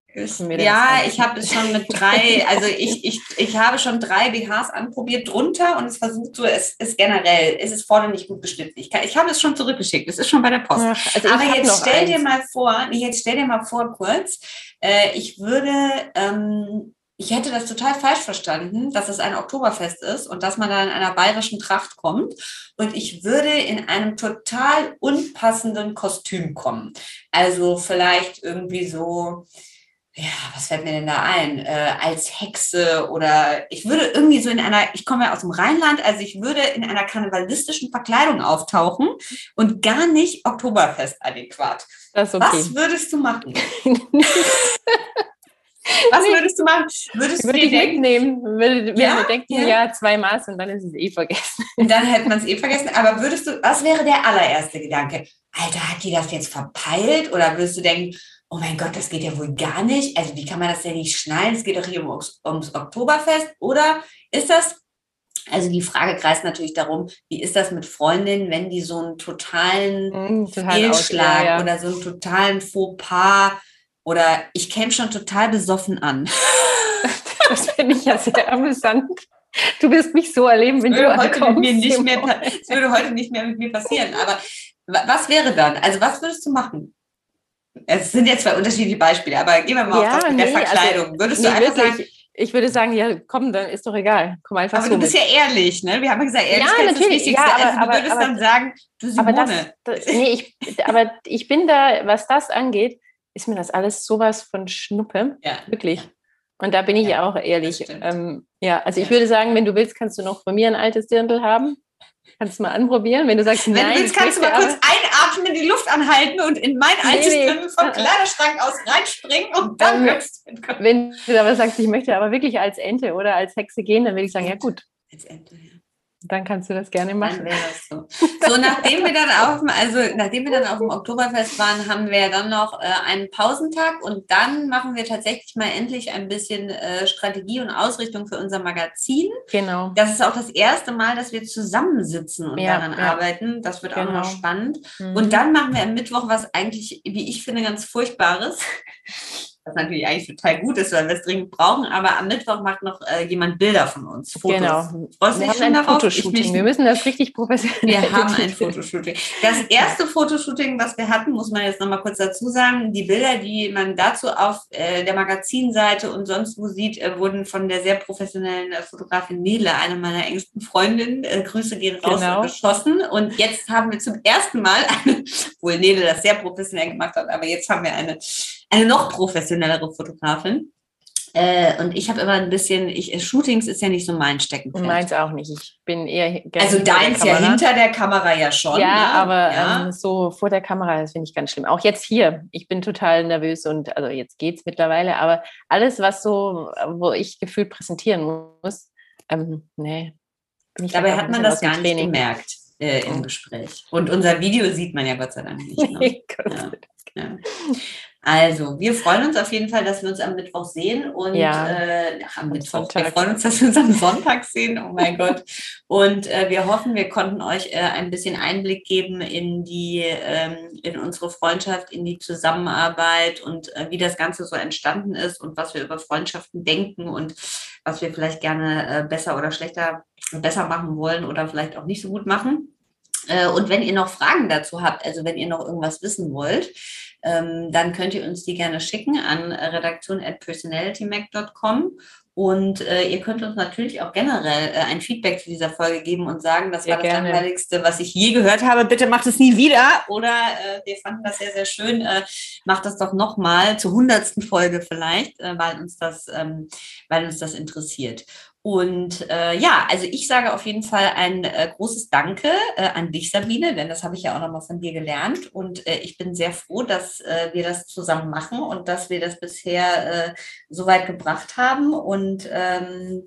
Ja, ich habe es schon mit drei, also ich, ich, ich habe schon drei BHs anprobiert drunter und es versucht so, es ist generell, es ist vorne nicht gut beschnitten. Ich, kann, ich habe es schon zurückgeschickt, es ist schon bei der Post. Ach, also Aber jetzt stell eins. dir mal vor, jetzt stell dir mal vor kurz, äh, ich würde ähm, ich hätte das total falsch verstanden, dass es ein Oktoberfest ist und dass man da in einer bayerischen Tracht kommt. Und ich würde in einem total unpassenden Kostüm kommen. Also vielleicht irgendwie so, ja, was fällt mir denn da ein? Äh, als Hexe oder ich würde irgendwie so in einer, ich komme ja aus dem Rheinland, also ich würde in einer karnevalistischen Verkleidung auftauchen und gar nicht Oktoberfest adäquat. Okay. Was würdest du machen? Was würdest du machen? Würdest würde du ich denken, mitnehmen? Würde, ja, würde denken, ja. ja, zwei Maß und dann ist es eh vergessen. Und dann hätte man es eh vergessen. Aber würdest du, was wäre der allererste Gedanke? Alter, hat die das jetzt verpeilt? Oder würdest du denken, oh mein Gott, das geht ja wohl gar nicht. Also wie kann man das denn nicht schnallen? Es geht doch hier ums, ums Oktoberfest. Oder ist das, also die Frage kreist natürlich darum, wie ist das mit Freundinnen, wenn die so einen totalen mm, Fehlschlag ja, ja. oder so einen totalen Fauxpas oder ich käme schon total besoffen an. das finde ich ja sehr amüsant. Du wirst mich so erleben, wenn du heute mit mir nicht mehr, Es würde heute nicht mehr mit mir passieren. Aber was wäre dann? Also was würdest du machen? Es sind jetzt zwei unterschiedliche Beispiele, aber gehen wir mal ja, auf das mit nee, der also Verkleidung. Würdest nee, du einfach wirklich, sagen, ich würde sagen, ja, komm, dann ist doch egal. Komm einfach aber so du bist mit. ja ehrlich, ne? Wir haben ja gesagt, Ehrlichkeit Ja, ist das. Wichtigste. Ja, aber- also du aber- würdest aber- dann sagen, du Simone. Aber das, das nee, ich, aber ich bin da, was das angeht, ist mir das alles sowas von Schnuppe. ja. Wirklich. Und da bin ich Ja, auch ehrlich. Ähm, ja, also ich würde sagen, wenn du willst, kannst du noch von mir ein altes Dirndl haben. Kannst du mal anprobieren. Wenn du sagst, Wenn nein, du willst, kannst du mal kurz einatmen, die Luft anhalten und in mein Nee, altes nee. Vom Kleiderschrank aus reinspringen und dann Ähm, wenn du aber sagst, ich möchte aber wirklich als Ente oder als Hexe gehen, dann würde ich sagen, ja gut, Jetzt endlich, ja. Dann kannst du das gerne Dann machen. das so. So, nachdem wir dann auf dem, also nachdem wir dann auf dem Oktoberfest waren, haben wir dann noch äh, einen Pausentag und dann machen wir tatsächlich mal endlich ein bisschen äh, Strategie und Ausrichtung für unser Magazin. Genau. Das ist auch das erste Mal, dass wir zusammensitzen und Ja, daran ja. arbeiten. Das wird auch Genau. noch spannend. Mhm. Und dann machen wir am Mittwoch was eigentlich, wie ich finde, ganz Furchtbares. Was natürlich eigentlich total gut ist, weil wir es dringend brauchen. Aber am Mittwoch macht noch äh, jemand Bilder von uns. Fotos. Genau. Freust Wir haben ein darauf? Fotoshooting. mich Wir müssen das richtig professionell wir haben ein. Fotoshooting. Das erste Fotoshooting, was wir hatten, muss man jetzt nochmal kurz dazu sagen, die Bilder, die man dazu auf äh, der Magazinseite und sonst wo sieht, äh, wurden von der sehr professionellen äh, Fotografin Nele, einer meiner engsten Freundinnen, äh, Grüße gehen raus, Genau. geschossen. Und jetzt haben wir zum ersten Mal, eine, wohl Nele das sehr professionell gemacht hat, aber jetzt haben wir eine, eine noch professionellere Fotografin. Äh, und ich habe immer ein bisschen, ich, äh, Shootings ist ja nicht so mein Steckenpferd. Meins auch nicht. Ich bin eher also deins ja hinter der Kamera ja schon. Ja, ne? aber Ja. Ähm, so vor der Kamera, das finde ich ganz schlimm. Auch jetzt hier. Ich bin total nervös und also jetzt geht's mittlerweile, aber alles, was so, wo ich gefühlt präsentieren muss, ähm, nee. Bin ich Dabei hat man das gar nicht gemerkt äh, im. Gespräch. Und unser Video sieht man ja Gott sei Dank nicht. Ne? Ja. Ja. Also, wir freuen uns auf jeden Fall, dass wir uns am Mittwoch sehen und Ja. äh, ach, am Mittwoch. Wir Sonntag. freuen uns, dass wir uns am Sonntag sehen. Oh mein Gott. Und äh, wir hoffen, wir konnten euch äh, ein bisschen Einblick geben in die, ähm, in unsere Freundschaft, in die Zusammenarbeit und äh, wie das Ganze so entstanden ist und was wir über Freundschaften denken und was wir vielleicht gerne äh, besser oder schlechter, besser machen wollen oder vielleicht auch nicht so gut machen. Äh, Und wenn ihr noch Fragen dazu habt, also wenn ihr noch irgendwas wissen wollt, ähm, dann könnt ihr uns die gerne schicken an redaktion.personalitymac.com. Und äh, ihr könnt uns natürlich auch generell äh, ein Feedback zu dieser Folge geben und sagen, das Sehr war das gerne. langweiligste, was ich je gehört habe. Bitte macht es nie wieder. Oder äh, wir fanden das sehr, sehr schön. Äh, macht das doch nochmal zur hundertsten Folge vielleicht, äh, weil uns das, ähm, weil uns das interessiert. Und äh, ja, also ich sage auf jeden Fall ein äh, großes Danke äh, an dich, Sabine, denn das habe ich ja auch nochmal von dir gelernt. Und äh, ich bin sehr froh, dass äh, wir das zusammen machen und dass wir das bisher äh, so weit gebracht haben. Und ähm,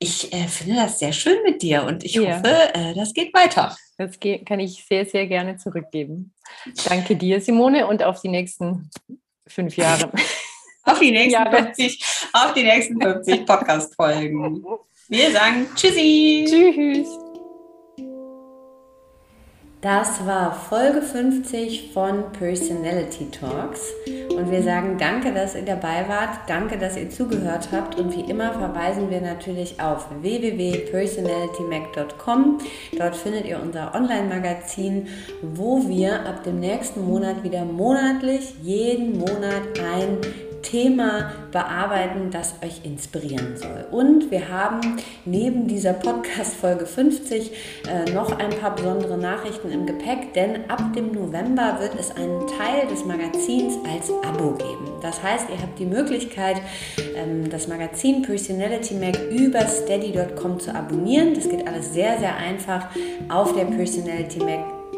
ich äh, finde das sehr schön mit dir und ich Ja. hoffe, äh, das geht weiter. Das ge- kann ich sehr, sehr gerne zurückgeben. Danke dir, Simone, und auf die nächsten fünf Jahre. Auf die nächsten Ja, 50, auf die nächsten 50 Podcast-Folgen. Wir sagen Tschüssi. Tschüss. Das war Folge 50 von Personality Talks. Und wir sagen danke, dass ihr dabei wart. Danke, dass ihr zugehört habt. Und wie immer verweisen wir natürlich auf www.personalitymac.com. Dort findet ihr unser Online-Magazin, wo wir ab dem nächsten Monat wieder monatlich, jeden Monat ein Thema bearbeiten, das euch inspirieren soll. Und wir haben neben dieser Podcast-Folge 50 äh, noch ein paar besondere Nachrichten im Gepäck, denn ab dem November wird es einen Teil des Magazins als Abo geben. Das heißt, ihr habt die Möglichkeit, ähm, das Magazin Personality Mac über steady.com zu abonnieren. Das geht alles sehr, sehr einfach auf der Personality Mac